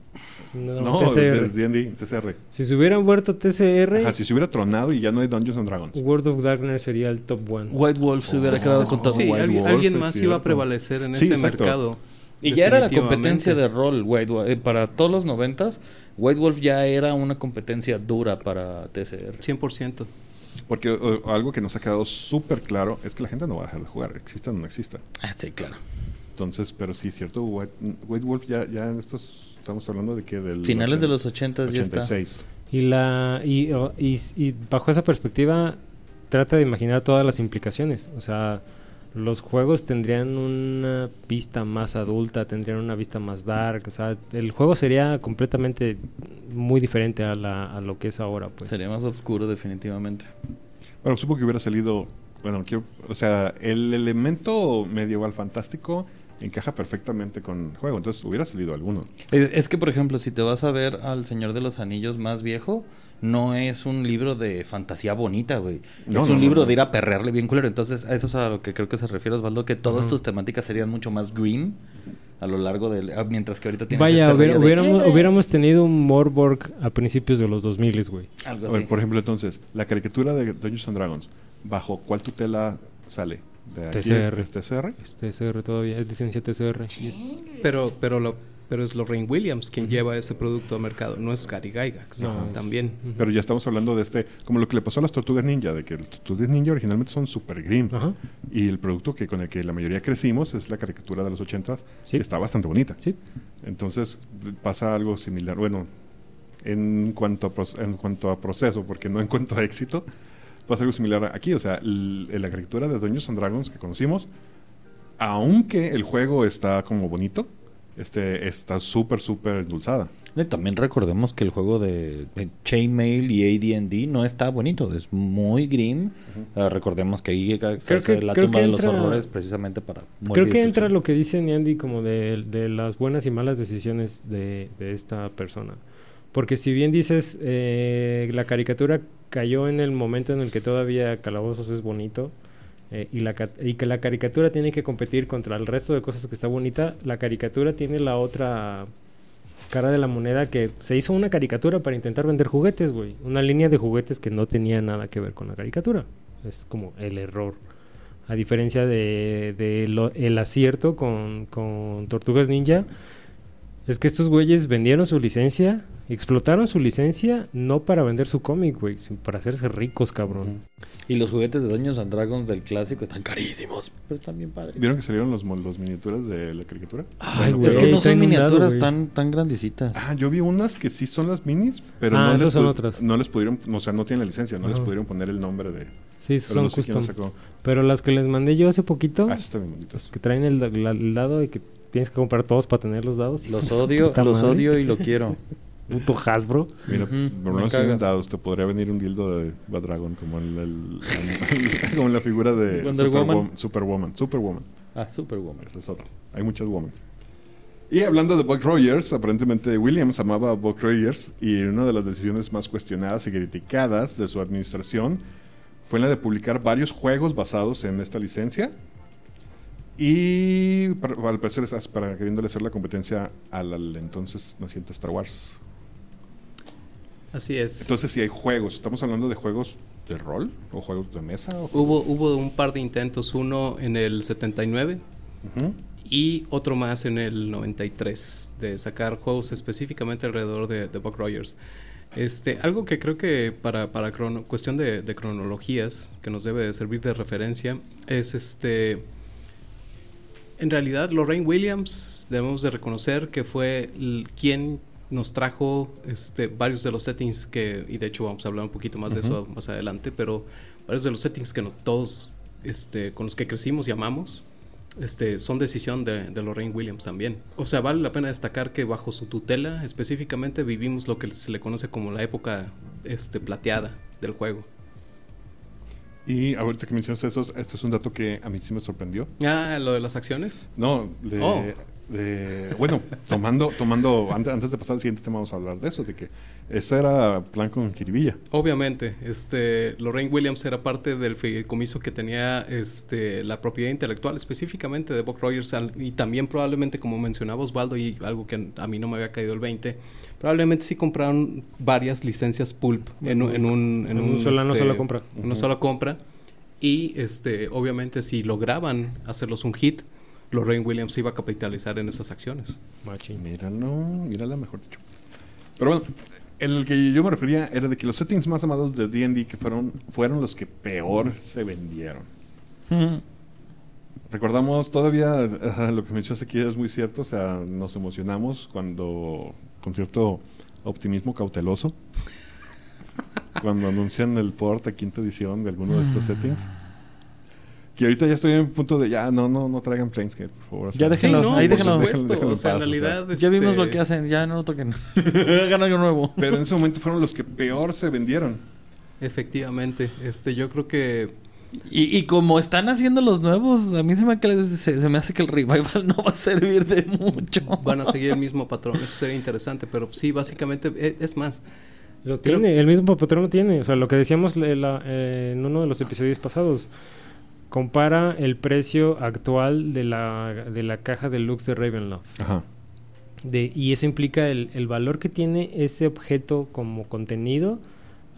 No, No, TCR. de D&D, TCR. Si se hubieran muerto TCR, Ajá, si se hubiera tronado y ya no hay Dungeons and Dragons. World of Darkness sería el top one. White Wolf se hubiera Oh. quedado con todo. Sí, White alguien, Wolf, alguien es más iba a prevalecer en Sí, ese exacto. mercado. Y ya era la competencia de rol, White Wolf. Eh, para todos los noventas, White Wolf ya era una competencia dura para TCR. 100%. Porque o- algo que nos ha quedado súper claro es que la gente no va a dejar de jugar, exista o no exista. Ah, sí, claro. Entonces, pero sí, cierto, White, White Wolf ya, ya en estos, estamos hablando de que del... Finales de ochen- los ochentas ya está. 86. Y la y, o- y, y bajo esa perspectiva trata de imaginar todas las implicaciones. O sea, los juegos tendrían una vista más adulta, tendrían una vista más dark. O sea, el juego sería completamente muy diferente a, la, a lo que es ahora. Pues. Sería más oscuro, definitivamente. Bueno, supongo que hubiera salido, bueno, quiero, o sea, el elemento medieval fantástico encaja perfectamente con el juego, entonces hubiera salido alguno. Es que, por ejemplo, si te vas a ver al Señor de los Anillos más viejo, no es un libro de fantasía bonita, güey. No, es no, un no, libro no. de ir a perrearle bien culero. Entonces, a eso es a lo que creo que se refiere Osvaldo, que todas tus temáticas serían mucho más green a lo largo del... ah, Mientras que ahorita tienes Vaya, este hubiera- rollo de, hubiéramos, "Eh, hubiéramos tenido un Morborg a principios de los 2000, güey. Algo A así. ver, por ejemplo, entonces, la caricatura de Dungeons and Dragons, ¿bajo cuál tutela sale? De aquí TCR. es TCR. Es TCR todavía, es licencia TCR. y es- Pero, pero, lo, pero es Lorraine Williams quien lleva ese producto al mercado, no es Gary Gygax. No, es- también. Pero ya estamos hablando de este, como lo que le pasó a las tortugas ninja, de que las tortugas ninja originalmente son super grim. Ajá, Y el producto que con el que la mayoría crecimos es la caricatura de los 80s, Sí. que está bastante bonita. sí. Entonces pasa algo similar. Bueno, en cuanto, a, en cuanto a proceso, porque no en cuanto a éxito, pasa algo similar aquí. O sea, la caricatura de Dungeons and Dragons que conocimos, aunque el juego está como bonito, este está súper, súper endulzada. Y también recordemos que el juego de Chainmail y AD&D no está bonito, es muy grim. Ah, recordemos que ahí Creo hace que- la creo tumba que de los entra- horrores precisamente para Creo que de entra lo que dice Andy como de, de las buenas y malas decisiones de, de esta persona. Porque si bien dices, eh, la caricatura cayó en el momento en el que todavía Calabozos es bonito eh, y, la, y que la caricatura tiene que competir contra el resto de cosas que está bonita, la caricatura tiene la otra cara de la moneda que se hizo una caricatura para intentar vender juguetes, güey. Una línea de juguetes que no tenía nada que ver con la caricatura. Es como el error. A diferencia de, de lo- el acierto con, con Tortugas Ninja, es que estos güeyes vendieron su licencia, explotaron su licencia, no para vender su cómic, güey, sino para hacerse ricos, cabrón. Y los juguetes de Dungeons and Dragons del clásico están carísimos, pero están bien padres. ¿Vieron que salieron los, los miniaturas de la caricatura? Ay, es que güey, no son dado, miniaturas güey. tan, tan grandecitas. Ah, yo vi unas que sí son las minis, pero Ah, no, esas les son pu- otras. no les pudieron, o sea, no tienen la licencia, no les pudieron poner el nombre de... Sí, Pero son no sé quién custom. Pero las que les mandé yo hace poquito, Ah, sí están bien bonitas. que traen el, la- el dado y que tienes que comprar todos para tener los dados. Los odio, los madre. odio y lo quiero. [laughs] Puto Hasbro. Mira, Ujú, por me lo menos tienen cagas. dados, te podría venir un dildo de Bad Dragon como el, [laughs] como la figura de Wonder Superwo- Woman. Superwoman. Superwoman. Ah, Superwoman. Ese es otro. Hay muchas womans. Y hablando de Buck Rogers, aparentemente Williams amaba a Buck Rogers y una de las decisiones más cuestionadas y criticadas de su administración fue la de publicar varios juegos basados en esta licencia y para- al parecer es para queriéndole hacer la competencia al, al entonces naciente Star Wars. Así es. Entonces si hay juegos, estamos hablando de juegos de rol o juegos de mesa. o- Hubo, hubo un par de intentos, uno en el 79 Ujú. y otro más en el 93, de sacar juegos específicamente alrededor de, de Buck Rogers. Este, algo que creo que para, para crono- cuestión de, de cronologías, que nos debe de servir de referencia, es este... En realidad, Lorraine Williams, debemos de reconocer que fue quien nos trajo este, varios de los settings que, y de hecho vamos a hablar un poquito más de eso más adelante, pero varios de los settings que no, todos este, con los que crecimos y amamos, este, son decisión de, de Lorraine Williams también. O sea, vale la pena destacar que bajo su tutela específicamente vivimos lo que se le conoce como la época este, plateada del juego. Y ahorita que mencionas eso, esto es un dato que a mí sí me sorprendió. Ah, lo de las acciones. No, de, Oh. de- bueno, tomando, tomando, antes, antes de pasar al siguiente tema vamos a hablar de eso, de que ese era plan con Kiribilla. Obviamente, este, Lorraine Williams era parte del fideicomiso que tenía este, la propiedad intelectual específicamente de Buck Rogers y también probablemente, como mencionaba Osvaldo, y algo que a mí no me había caído el 20, probablemente sí compraron varias licencias pulp en, un- en un... En un sola- no este, sola compra. en una sola compra. Y este, obviamente si lograban hacerlos un hit, Lorraine Williams iba a capitalizar en esas acciones. Machín. Míralo, mírala, mejor dicho. Pero bueno, el que yo me refería era de que los settings más amados de D&D que fueron, fueron los que peor se vendieron. Recordamos todavía lo que mencionaste aquí es muy cierto, o sea, nos emocionamos cuando, con cierto optimismo cauteloso, [laughs] cuando anuncian el port a quinta edición de alguno de estos settings. Que ahorita ya estoy en punto de ya, no, no, no traigan Planescape, por favor. o sea, Ya déjenlo, no, ahí déjenlo. o sea, en paz, o sea. realidad... Ya vimos este, lo que hacen, ya no lo toquen. [laughs] Hagan algo nuevo. Pero en ese momento fueron los que peor se vendieron. Efectivamente, este, yo creo que Y, y como están haciendo los nuevos, a mí se me, que- se, se me hace que el revival [laughs] no va a servir de mucho. van a seguir el mismo patrón. Eso sería interesante, pero sí, básicamente, e- es más, Lo Creo- tiene, el mismo patrón lo tiene. O sea, lo que decíamos la- eh, en uno de los episodios pasados. Compara el precio actual de la, de la caja deluxe de Ravenloft. Ajá. De, y eso implica el, el valor que tiene ese objeto como contenido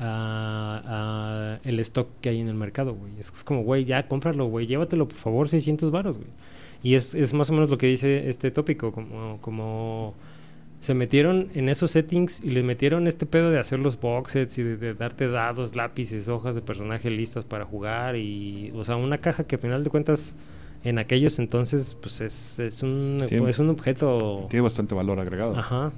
a- a el stock que hay en el mercado, güey. Es, es como, güey, ya cómpralo, güey, llévatelo, por favor, 600 varos, güey. Y es, es más o menos lo que dice este tópico, como, como se metieron en esos settings y le metieron este pedo de hacer los box sets y de, de darte dados, lápices, hojas de personaje listas para jugar y, o sea, una caja que al final de cuentas en aquellos entonces, pues es, es, un, Tiene- es un objeto... Tiene bastante valor agregado. Ajá.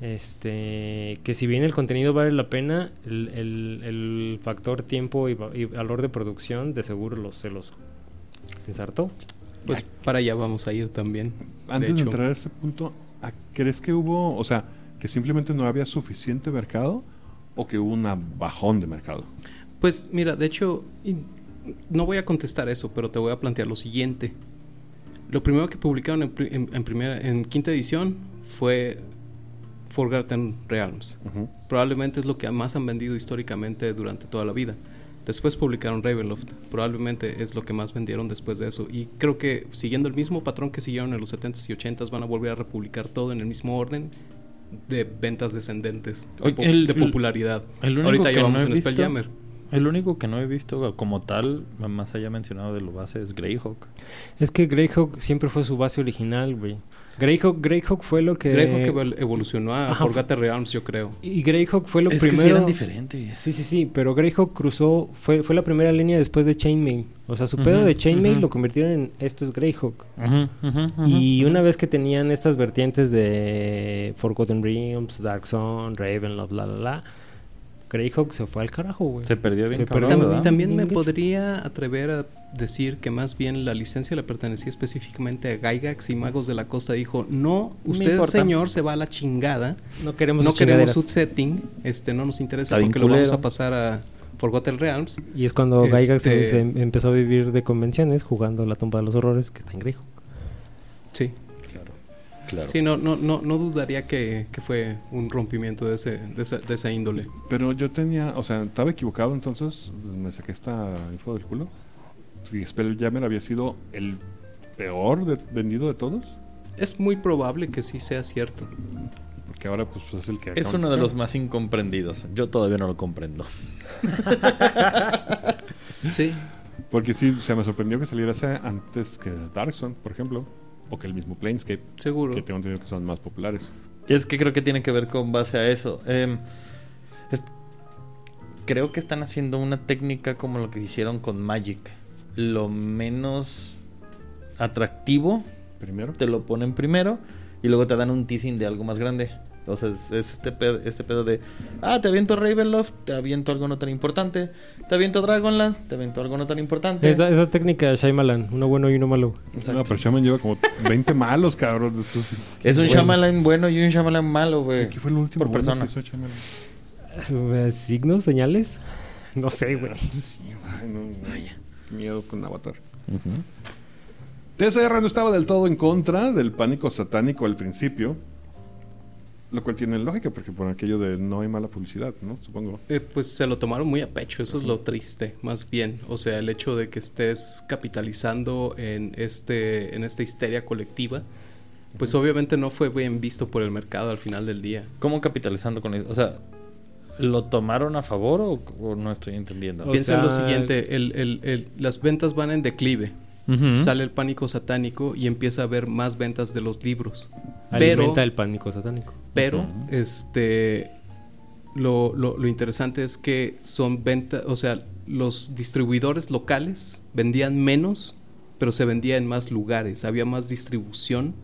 Este, que si bien el contenido vale la pena, el, el- el factor tiempo y, va- y valor de producción de seguro los, se los ensartó. Pues para allá vamos a ir también. Antes de, entrar a ese punto, ¿a- ¿crees que hubo, o sea, que simplemente no había suficiente mercado o que hubo una bajón de mercado? Pues mira, de hecho, no voy a contestar eso, pero te voy a plantear lo siguiente. Lo primero que publicaron en, pri- en- en primera, en quinta edición fue Forgotten Realms. Probablemente es lo que más han vendido históricamente durante toda la vida. Después publicaron Ravenloft. Probablemente es lo que más vendieron después de eso. Y creo que siguiendo el mismo patrón que siguieron en los 70s y 80s van a volver a republicar todo en el mismo orden de ventas descendentes, de, Oye, el- de popularidad. el único Ahorita que ya vamos no he en visto- Spelljammer. El único que no he visto como tal, más allá mencionado de lo base, es Greyhawk. Es que Greyhawk siempre fue su base original, güey. Greyhawk, Greyhawk fue lo que... Greyhawk evol- evolucionó a Ajá, Forgotten Realms, yo creo. Y Greyhawk fue lo es que primero... sí eran diferentes. Sí, sí, sí, pero Greyhawk cruzó, fue, fue la primera línea después de Chainmail. O sea, su pedo de Chainmail lo convirtieron en esto es Greyhawk. Ujú, Y una vez que tenían estas vertientes de Forgotten Realms, Dark Zone, Ravenloft, la, la, la, Greyhawk se fue al carajo, güey. Se perdió bien Se cabrón, perdió. También me podría atrever a decir que más bien la licencia le pertenecía específicamente a Gygax y Magos de la Costa dijo, no, usted señor se va a la chingada, No queremos no queremos su setting, este no nos interesa Está porque lo vamos a pasar a Forgotten Realms. Y es cuando Este- Gygax se, se em- empezó a vivir de convenciones jugando la tumba de los horrores que está en Greyhawk. Sí, Claro. Sí, no, no, no, no dudaría que, que fue un rompimiento de, ese, de, esa, de esa índole. Pero yo tenía, o sea, estaba equivocado entonces, me saqué esta info del culo. Si Spelljammer había sido el peor de- vendido de todos, Es muy probable que sí sea cierto. porque ahora pues es el que Es uno de los más incomprendidos. Yo todavía no lo comprendo. [laughs] Sí, Porque sí, se me sorprendió que saliera ese antes que Dark Zone, por ejemplo, o que el mismo Planescape, seguro. que tengo entendido que son más populares. Es que creo que tiene que ver con base a eso. Em, es- creo que están haciendo una técnica como lo que hicieron con Magic. Lo menos atractivo Primero, te lo ponen primero y luego te dan un teasing de algo más grande. Entonces es este pedo, este pedo de, ah, te aviento Ravenloft, te aviento algo no tan importante, te aviento Dragonlance, te aviento algo no tan importante. Es la, es la técnica de Shyamalan, uno bueno y uno malo. Exacto. no, pero Shaman lleva como 20 malos, cabrón. Es un Bueno. Shyamalan bueno y un Shyamalan malo, güey. ¿Qué fue el último Por persona. que hizo Shyamalan? Eh, ¿Signos? ¿Señales? No sé, güey. Sí, ay, no. Qué miedo con Avatar. Ujú. TSR no estaba del todo en contra del pánico satánico al principio. Lo cual tiene lógica, porque por aquello de no hay mala publicidad, ¿no? Supongo. Eh, pues se lo tomaron muy a pecho, eso es lo triste, más bien. O sea, el hecho de que estés capitalizando en este, en esta histeria colectiva, pues obviamente no fue bien visto por el mercado al final del día. ¿Cómo capitalizando con eso? O sea, ¿lo tomaron a favor o, o no estoy entendiendo? O Piensa en lo sea, siguiente, el- el- el- las ventas van en declive. Sale el pánico satánico y empieza a haber más ventas de los libros. Pero, Alimenta el pánico satánico. pero este lo, lo- lo interesante es que son ventas, o sea, los distribuidores locales vendían menos, pero se vendía en más lugares, había más distribución,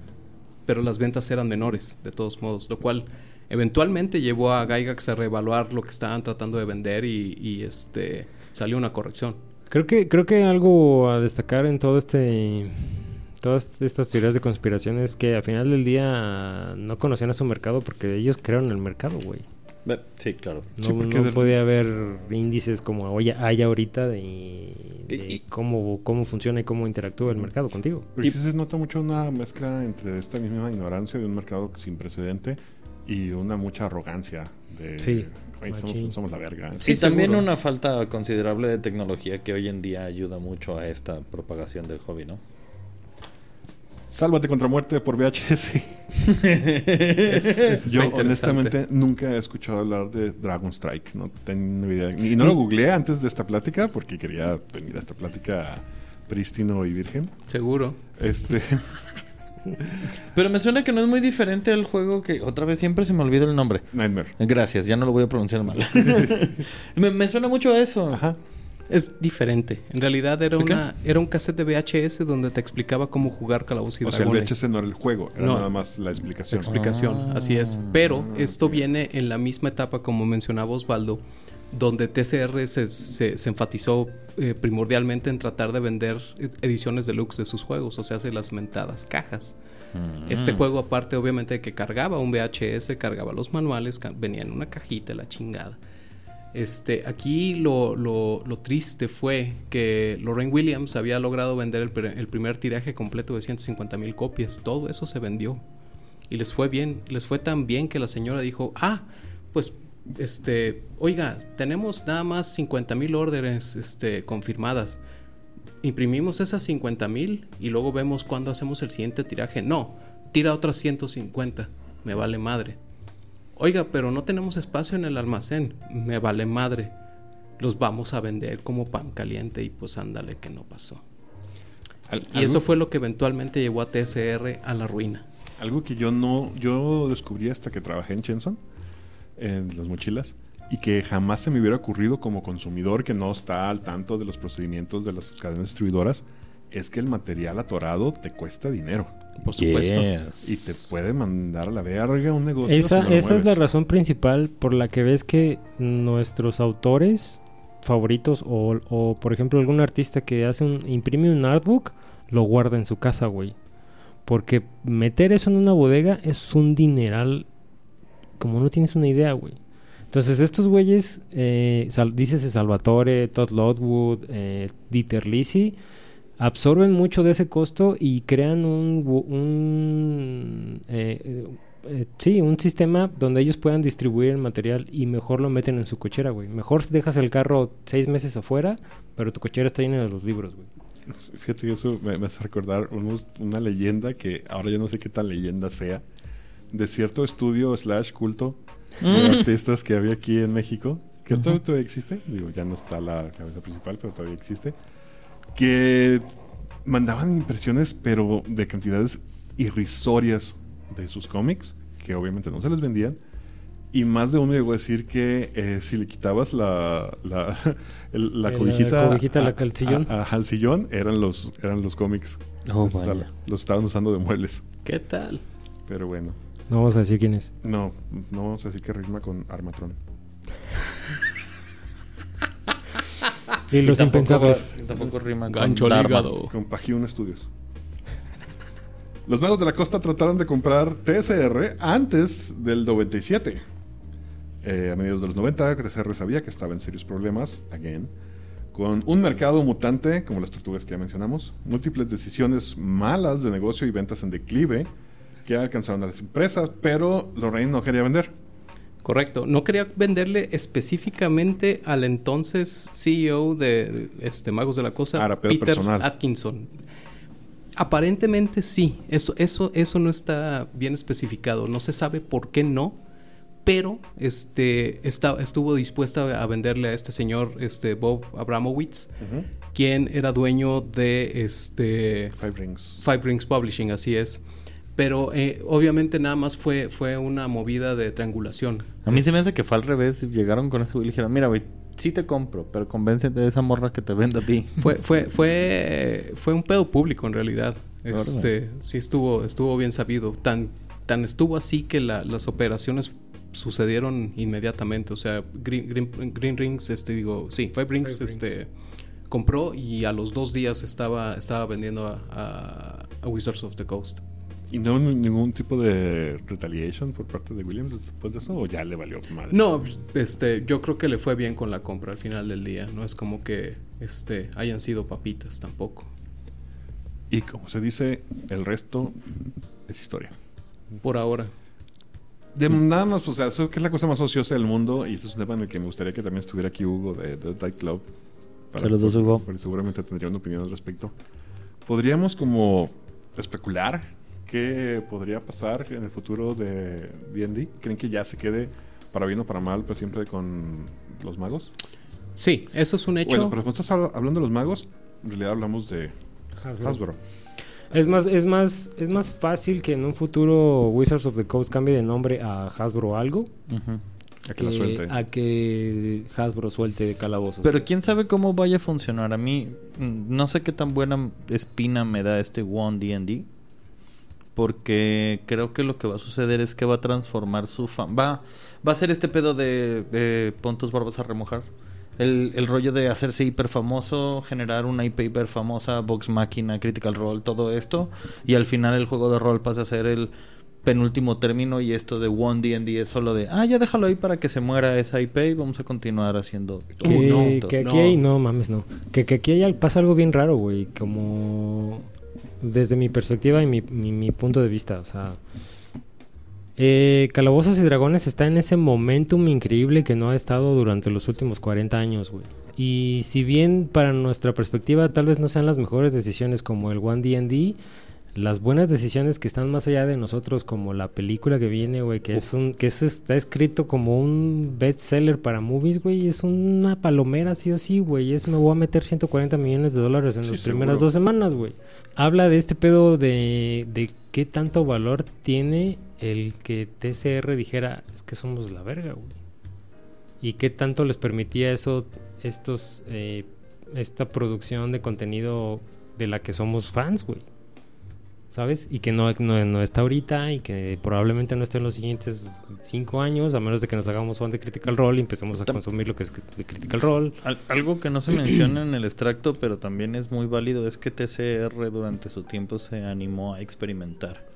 pero las ventas eran menores, de todos modos, lo cual eventualmente llevó a Gygax a reevaluar lo que estaban tratando de vender y, y, este salió una corrección. Creo que, creo que algo a destacar en todo este todas estas teorías de conspiración es que al final del día no conocían a su mercado porque ellos crearon el mercado, güey. Sí, claro. No, Sí, no podía haber índices como hoy hay ahorita de, de Y- y- cómo, cómo funciona y cómo interactúa el mercado contigo. Pero Y- sí se nota mucho una mezcla entre esta misma ignorancia de un mercado sin precedente y una mucha arrogancia de... Sí, "Güey, somos, somos la verga. Sí, y también seguro. una falta considerable de tecnología que hoy en día ayuda mucho a esta propagación del hobby, ¿no? Sálvate contra muerte por VHS. [laughs] Es- es- Yo honestamente nunca he escuchado hablar de Dragon Strike, no tengo ni idea. Y no lo googleé antes de esta plática porque quería venir a esta plática prístino y virgen. Seguro. Este, Pero me suena que no es muy diferente al juego que otra vez siempre se me olvida el nombre. Nightmare. Gracias, ya no lo voy a pronunciar mal. [laughs] me, me suena mucho a eso. Ajá. Es diferente. En realidad era una era un cassette de VHS donde te explicaba cómo jugar Calabozos y O sea, el Dragones. VHS no era el juego, era No. nada más la explicación. explicación, Ah. así es. Pero esto viene en la misma etapa, como mencionaba Osvaldo, donde TCR se, se- se enfatizó eh, primordialmente en tratar de vender ed- ediciones deluxe de sus juegos, o sea, hace las mentadas cajas. Mm. Este juego, aparte, obviamente, de que cargaba un VHS, cargaba los manuales, venía en una cajita, la chingada. Este, aquí lo, lo- lo triste fue que Lorraine Williams había logrado vender el, el primer tiraje completo de 150 mil copias. Todo eso se vendió. Y les fue bien. Les fue tan bien que la señora dijo, ah, pues, este, oiga, tenemos nada más 50 mil órdenes este, confirmadas. Imprimimos esas 50 mil y luego vemos cuándo hacemos el siguiente tiraje. No, tira otras 150. Me vale madre. Oiga, pero no tenemos espacio en el almacén. Me vale madre. Los vamos a vender como pan caliente y pues ándale que no pasó. Al- Y eso fue lo que eventualmente llevó a TSR a la ruina. Algo que yo no, yo descubrí hasta que trabajé en Chenson, en las mochilas, y que jamás se me hubiera ocurrido como consumidor que no está al tanto de los procedimientos de las cadenas distribuidoras, es que el material atorado te cuesta dinero Por supuesto. Yes. y te puede mandar a la verga un negocio. Esa, si no lo esa es la razón principal por la que ves que nuestros autores favoritos o, o, por ejemplo algún artista que hace un imprime un artbook lo guarda en su casa, güey. Porque meter eso en una bodega es un dineral como no tienes una idea, güey. Entonces estos güeyes, eh, Sal- Salvatore, Todd Lotwood, eh, Dieter Lisi, absorben mucho de ese costo y crean un, un eh, eh, eh, sí, un sistema donde ellos puedan distribuir el material y mejor lo meten en su cochera, güey. Mejor dejas el carro seis meses afuera, pero tu cochera está llena de los libros, güey. Fíjate que eso me, me hace recordar unos- una leyenda que ahora ya no sé qué tan leyenda sea, de cierto estudio slash culto de artistas que había aquí en México, que todavía, todavía existe, digo, ya no está la cabeza principal, pero todavía existe, que mandaban impresiones, pero de cantidades irrisorias de sus cómics, que obviamente no se les vendían. Y más de uno llegó a decir que eh, si le quitabas la, la, [laughs] el- la Eh, la cobijita, cobijita a- al sillón. a- al sillón, eran los, eran los cómics. Oh, sala. Los estaban usando de muebles. ¿Qué tal? Pero bueno, No vamos a decir quién es. no, no vamos a decir que rima con Armatron. Y los tampoco- impensables. Tampoco rima con Gancho hígado. Con Pajiun Studios. Los magos de la costa trataron de comprar TSR antes del 97. Eh, a mediados de los 90, TSR sabía que estaba en serios problemas, again, con un mercado mutante, como las tortugas que ya mencionamos, múltiples decisiones malas de negocio y ventas en declive que alcanzaron a las empresas, pero Lorraine no quería vender. Correcto. No quería venderle específicamente al entonces CEO de este, Magos de la Cosa, Peter personal. Atkinson. Aparentemente sí. Eso, eso, eso no está bien especificado. No se sabe por qué no. Pero este, está- estuvo dispuesta a venderle a este señor, este Bob Abramowitz, quien era dueño de este Five Rings. Five Rings Publishing, así es. Pero eh, obviamente nada más fue, fue una movida de triangulación. A mí se me hace que fue al revés. Llegaron con güey y le dijeron, mira, güey, sí te compro, pero convéncete de esa morra que te venda a ti. [laughs] Fue, fue, fue, fue un pedo público en realidad. Órale. Este, sí estuvo, estuvo bien sabido. Tan, tan estuvo así que la- las operaciones sucedieron inmediatamente. O sea, Green, Green- Green Rings, este digo, sí, Five Rings, este compró y a los dos días estaba, estaba vendiendo a, a- a Wizards of the Coast. ¿Y no hubo ningún tipo de retaliation por parte de Williams después de eso? ¿O ya le valió mal? No, este, yo creo que le fue bien con la compra al final del día. No es como que este, hayan sido papitas tampoco. Y como se dice, el resto es historia. Por ahora. De nada más, o sea, eso que es la cosa más ociosa del mundo y ese es un tema en el que me gustaría que también estuviera aquí Hugo de The Night Club. Saludos, porque- Hugo. porque seguramente tendría una opinión al respecto. Podríamos como especular qué podría pasar en el futuro de D&D? ¿Creen que ya se quede para bien o para mal, pues siempre con los magos? Sí, eso es un hecho. Bueno, pero cuando estás hab- hablando de los magos, en realidad hablamos de Hasbro. Hasbro. Es más, es más, es más fácil que en un futuro Wizards of the Coast cambie de nombre a Hasbro algo. A que la suelte. a que Hasbro suelte calabozos. Pero quién sabe cómo vaya a funcionar. A mí mm, no sé qué tan buena espina me da este One D&D. Porque creo que lo que va a suceder es que va a transformar su fan. Va, va a ser este pedo de, de pon tus barbas a remojar. El, el rollo de hacerse hiper famoso, generar una IP hiper famosa, Vox Máquina, Critical Role, todo esto. Y al final el juego de rol pasa a ser el penúltimo término y esto de One D&D es solo de, ah, ya déjalo ahí para que se muera esa IP y vamos a continuar haciendo que, Uh, no, que aquí no. hay, no mames, no. Que, que aquí hay, pasa algo bien raro, güey. Como desde mi perspectiva y mi, mi- punto de vista, o sea. eh, Calabozos y Dragones está en ese momentum increíble que no ha estado durante los últimos 40 años, güey. Y si bien para nuestra perspectiva tal vez no sean las mejores decisiones como el One D&D, las buenas decisiones que están más allá de nosotros como la película que viene, güey, que es un que es, está escrito como un bestseller para movies, güey, es una palomera sí o sí, güey, es me voy a meter 140 millones de dólares en Sí, las seguro. primeras dos semanas, güey. Habla de este pedo de, de qué tanto valor tiene el que TCR dijera, es que somos la verga, güey. Y qué tanto les permitía eso, estos, eh, esta producción de contenido de la que somos fans, güey. ¿Sabes? Y que no, no, no está ahorita y que probablemente no esté en los siguientes cinco años, a menos de que nos hagamos fan de Critical Role y empecemos a consumir lo que es Critical Role. Al- algo que no se [clears throat] menciona en el extracto, pero también es muy válido, es que TCR durante su tiempo se animó a experimentar.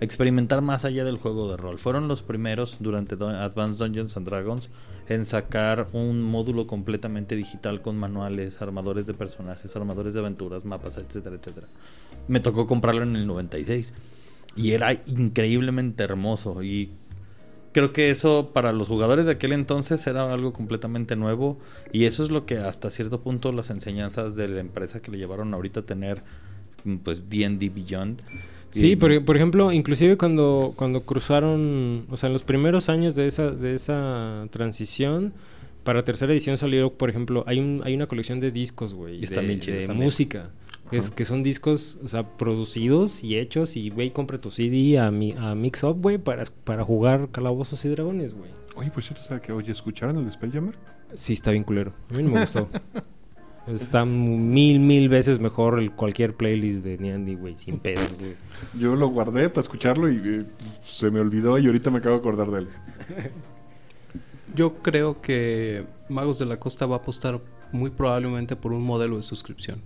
Experimentar más allá del juego de rol. Fueron los primeros durante Advanced Dungeons and Dragons en sacar un módulo completamente digital con manuales, armadores de personajes, armadores de aventuras, mapas, etcétera, etcétera. Me tocó comprarlo en el 96 y era increíblemente hermoso y Creo que eso para los jugadores de aquel entonces era algo completamente nuevo y eso es lo que hasta cierto punto las enseñanzas de la empresa que le llevaron ahorita a tener pues D&D Beyond. Sí, Y- por, por ejemplo, inclusive cuando, cuando cruzaron, o sea, en los primeros años de esa, de esa transición, para tercera edición salieron, por ejemplo, hay un, hay una colección de discos, güey, Y de, bien chidos de música. que Es, que son discos, o sea, producidos y hechos y, güey, compra tu CD a, mi, a Mix Up, güey, para, para jugar Calabozos y Dragones, güey. Oye, por cierto, ¿sabes que Oye, ¿escucharon el Spelljammer? Sí, está bien culero. A mí no me gustó. [laughs] está mil, mil veces mejor el cualquier playlist de Niandy, güey, sin pedos, güey. Yo lo guardé para escucharlo y eh, se me olvidó y ahorita me acabo de acordar de él. Yo creo que Magos de la Costa va a apostar muy probablemente por un modelo de suscripción.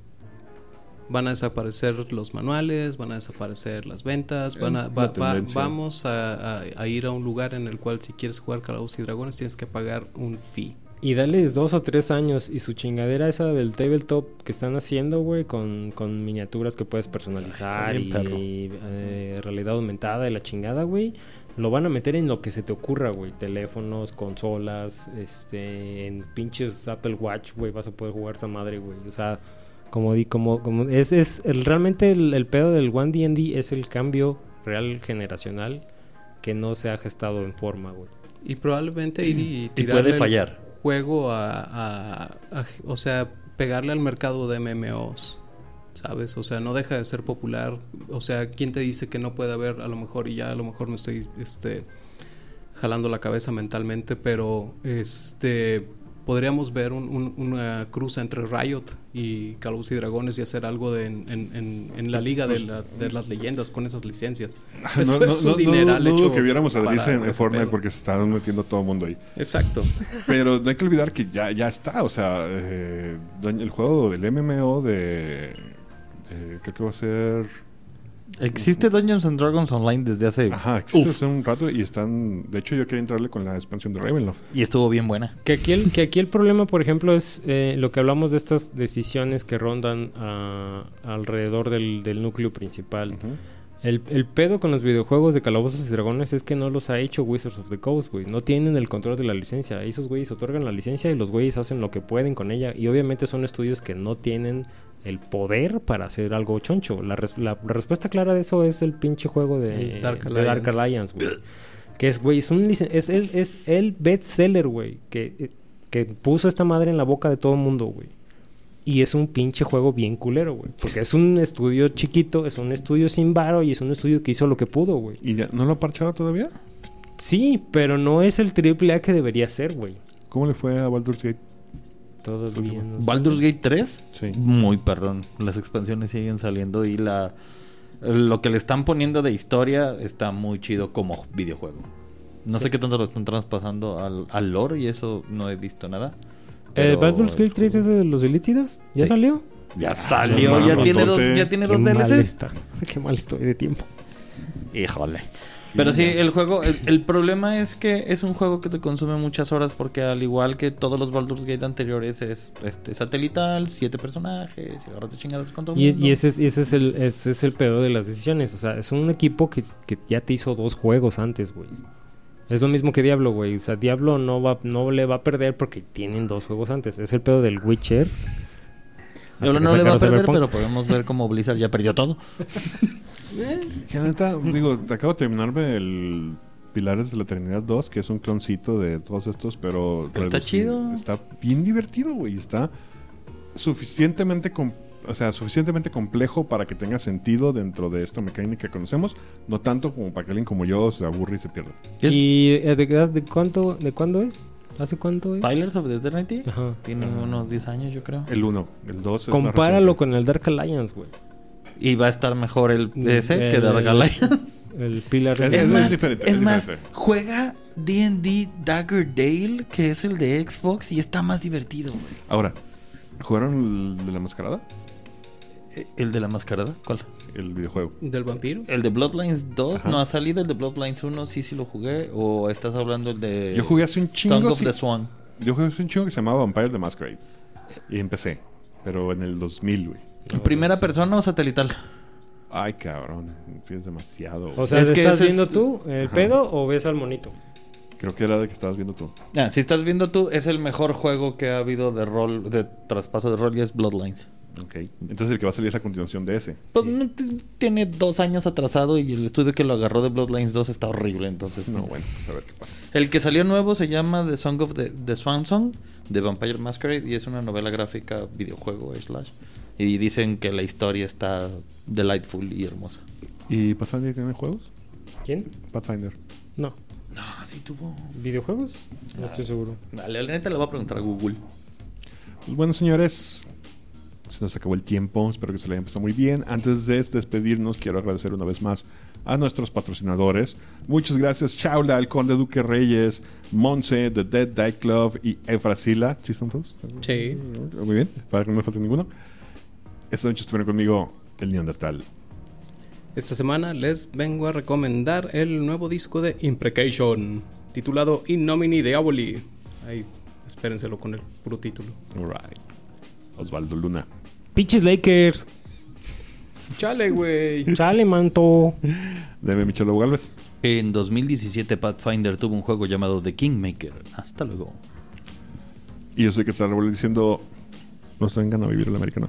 Van a desaparecer los manuales, van a desaparecer las ventas, van a, va- va- vamos a, a- a ir a un lugar en el cual si quieres jugar Calabozos y Dragones tienes que pagar un fee. Y dales dos o tres años y su chingadera esa del tabletop que están haciendo, güey, con, con miniaturas que puedes personalizar bien y perro. eh, realidad aumentada y la chingada, güey. Lo van a meter en lo que se te ocurra, güey. Teléfonos, consolas, este, en pinches Apple Watch, güey, vas a poder jugar esa madre, güey. O sea, como di, como, como es, es el, realmente el, el pedo del One D&D es el cambio real generacional que no se ha gestado en forma, güey. Y probablemente ir y, puede el fallar. Juego a, a- O sea, pegarle al mercado de MMOs. ¿Sabes? O sea, no deja de ser popular. O sea, ¿quién te dice que no puede haber a lo mejor? Y ya a lo mejor me estoy este, jalando la cabeza mentalmente, pero este podríamos ver un- un- una cruza entre Riot y Calabozos y Dragones y hacer algo de, en, en- en- la liga de, la- de las leyendas con esas licencias. [laughs] Eso no, es no, un no, dineral hecho que viéramos a Driz en, en Fortnite pedo. porque se están metiendo todo el mundo ahí. Exacto. [laughs] Pero no hay que olvidar que ya, ya está. O sea, eh, el juego del MMO de. eh, creo que va a ser. Existe Dungeons and Dragons Online desde hace... Ajá, existe Uf. hace un rato y están. De hecho, yo quería entrarle con la expansión de Ravenloft. Y estuvo bien buena. Que aquí el, que aquí el problema, por ejemplo, es eh, lo que hablamos de estas decisiones que rondan ah, alrededor del, del núcleo principal. El, el pedo con los videojuegos de Calabozos y Dragones es que no los ha hecho Wizards of the Coast, güey. No tienen el control de la licencia. Esos güeyes otorgan la licencia y los güeyes hacen lo que pueden con ella. Y obviamente son estudios que no tienen el poder para hacer algo choncho. La, res- la- la respuesta clara de eso es el pinche juego de Dark de Dark Alliance. Güey. Que es, güey, es un es el, es el bestseller, güey, que, que puso esta madre en la boca de todo el mundo, güey. Y es un pinche juego bien culero, güey. Porque es un estudio chiquito, es un estudio sin varo y es un estudio que hizo lo que pudo, güey. ¿Y ya no lo ha parchado todavía? Sí, pero no es el triple A que debería ser, güey. ¿Cómo le fue a Baldur's Gate? Todavía no sé. Baldur's Gate 3, Sí. muy perrón. Las expansiones siguen saliendo y la lo que le están poniendo de historia está muy chido como videojuego. No sé qué tanto lo están traspasando al, al lore y eso no he visto nada. ¿El pero- Baldur's Gate 3 es de los Elítidas? ¿Ya Sí. salió? Ya salió, no ya tiene dos, ya tiene Qué dos mal DLCs. está. [laughs] Qué mal estoy de tiempo. Híjole. Pero sí, el juego, el, el problema es que es un juego que te consume muchas horas porque al igual que todos los Baldur's Gate anteriores es este satelital, siete personajes, y agarrate chingadas con todo Y, mundo. y ese, es, y ese es el ese es el pedo de las decisiones. O sea, es un equipo que, que ya te hizo dos juegos antes, güey. Es lo mismo que Diablo, güey. O sea, Diablo no va no le va a perder porque tienen dos juegos antes. Es el pedo del Witcher. Diablo no le va a perder, Cyberpunk. pero podemos ver cómo Blizzard ya perdió todo. [laughs] Que neta, digo, te acabo de terminarme el Pilares de la Eternidad 2, que es un cloncito de todos estos, pero... Pero está chido. Está bien divertido, güey. Está suficientemente... o sea, suficientemente complejo para que tenga sentido dentro de esta mecánica que conocemos, no tanto como para que alguien como yo se aburre y se pierda. ¿Y de, de cuánto de cuándo es? ¿Hace cuánto es? Pillars of the Eternity Ajá. tiene unos 10 años, yo creo. El 1, el 2 es más Compáralo con el Dark Alliance, güey. Y va a estar mejor el ese que El- Dark Alliance. [laughs] El Pillar Es- Es, es más, diferente, es es más, diferente. juega D&D Dagger Dale, que es el de Xbox, y está más divertido, güey. Ahora, ¿jugaron el de la mascarada? Eh, ¿El de la mascarada? ¿Cuál? El videojuego. ¿Del vampiro? ¿El de Bloodlines 2 Ajá. no ha salido? ¿El de Bloodlines 1 sí, sí lo jugué? ¿O estás hablando el de Yo jugué hace un chingo, Song of the Swan? Yo jugué un chingo que se llamaba Vampire the Masquerade. Y empecé. Pero en el 2000, güey. ¿En primera persona o satelital? Ay, cabrón. Es demasiado. güey. O sea, Es que ¿estás ese es- viendo tú el Ajá. pedo o ves al monito? Creo que era de que estabas viendo tú. Ah, si estás viendo tú, es el mejor juego que ha habido de rol, de traspaso de rol y es Bloodlines. Ok. Entonces el que va a salir es la continuación de ese. Pues no, pues, tiene dos años atrasado y el estudio que lo agarró de Bloodlines 2 está horrible, entonces No, no. bueno, pues a ver qué pasa. El que salió nuevo se llama The Song of the, the Swan Song de Vampire Masquerade y es una novela gráfica videojuego slash. Y dicen que la historia está delightful y hermosa. ¿Y Pathfinder tiene juegos? ¿Quién? Pathfinder. No. No, sí tuvo. ¿Videojuegos? No estoy seguro. Dale, la neta le voy a preguntar a Google. Pues bueno, señores. Se nos acabó el tiempo. Espero que se le haya pasado muy bien. Antes de despedirnos, quiero agradecer una vez más a nuestros patrocinadores. Muchas gracias, Chaula, el Conde Duque Reyes, Monse, The Dead Die Club y Efrasila. ¿Sí son todos? Sí. Muy bien, para que no me falte ninguno. Esta noche estuvieron conmigo el Neandertal. Esta semana les vengo a recomendar el nuevo disco de Imprecation, titulado In Nomini Diaboli. Ahí, espérenselo con el puro título. Alright. Osvaldo Luna. Pinches Lakers. Chale, güey. [laughs] Chale, manto. Deme Michelo Galvez. En 2017 Pathfinder tuvo un juego llamado The Kingmaker. Hasta luego. Y yo soy que está diciendo: No se vengan a vivir el americano.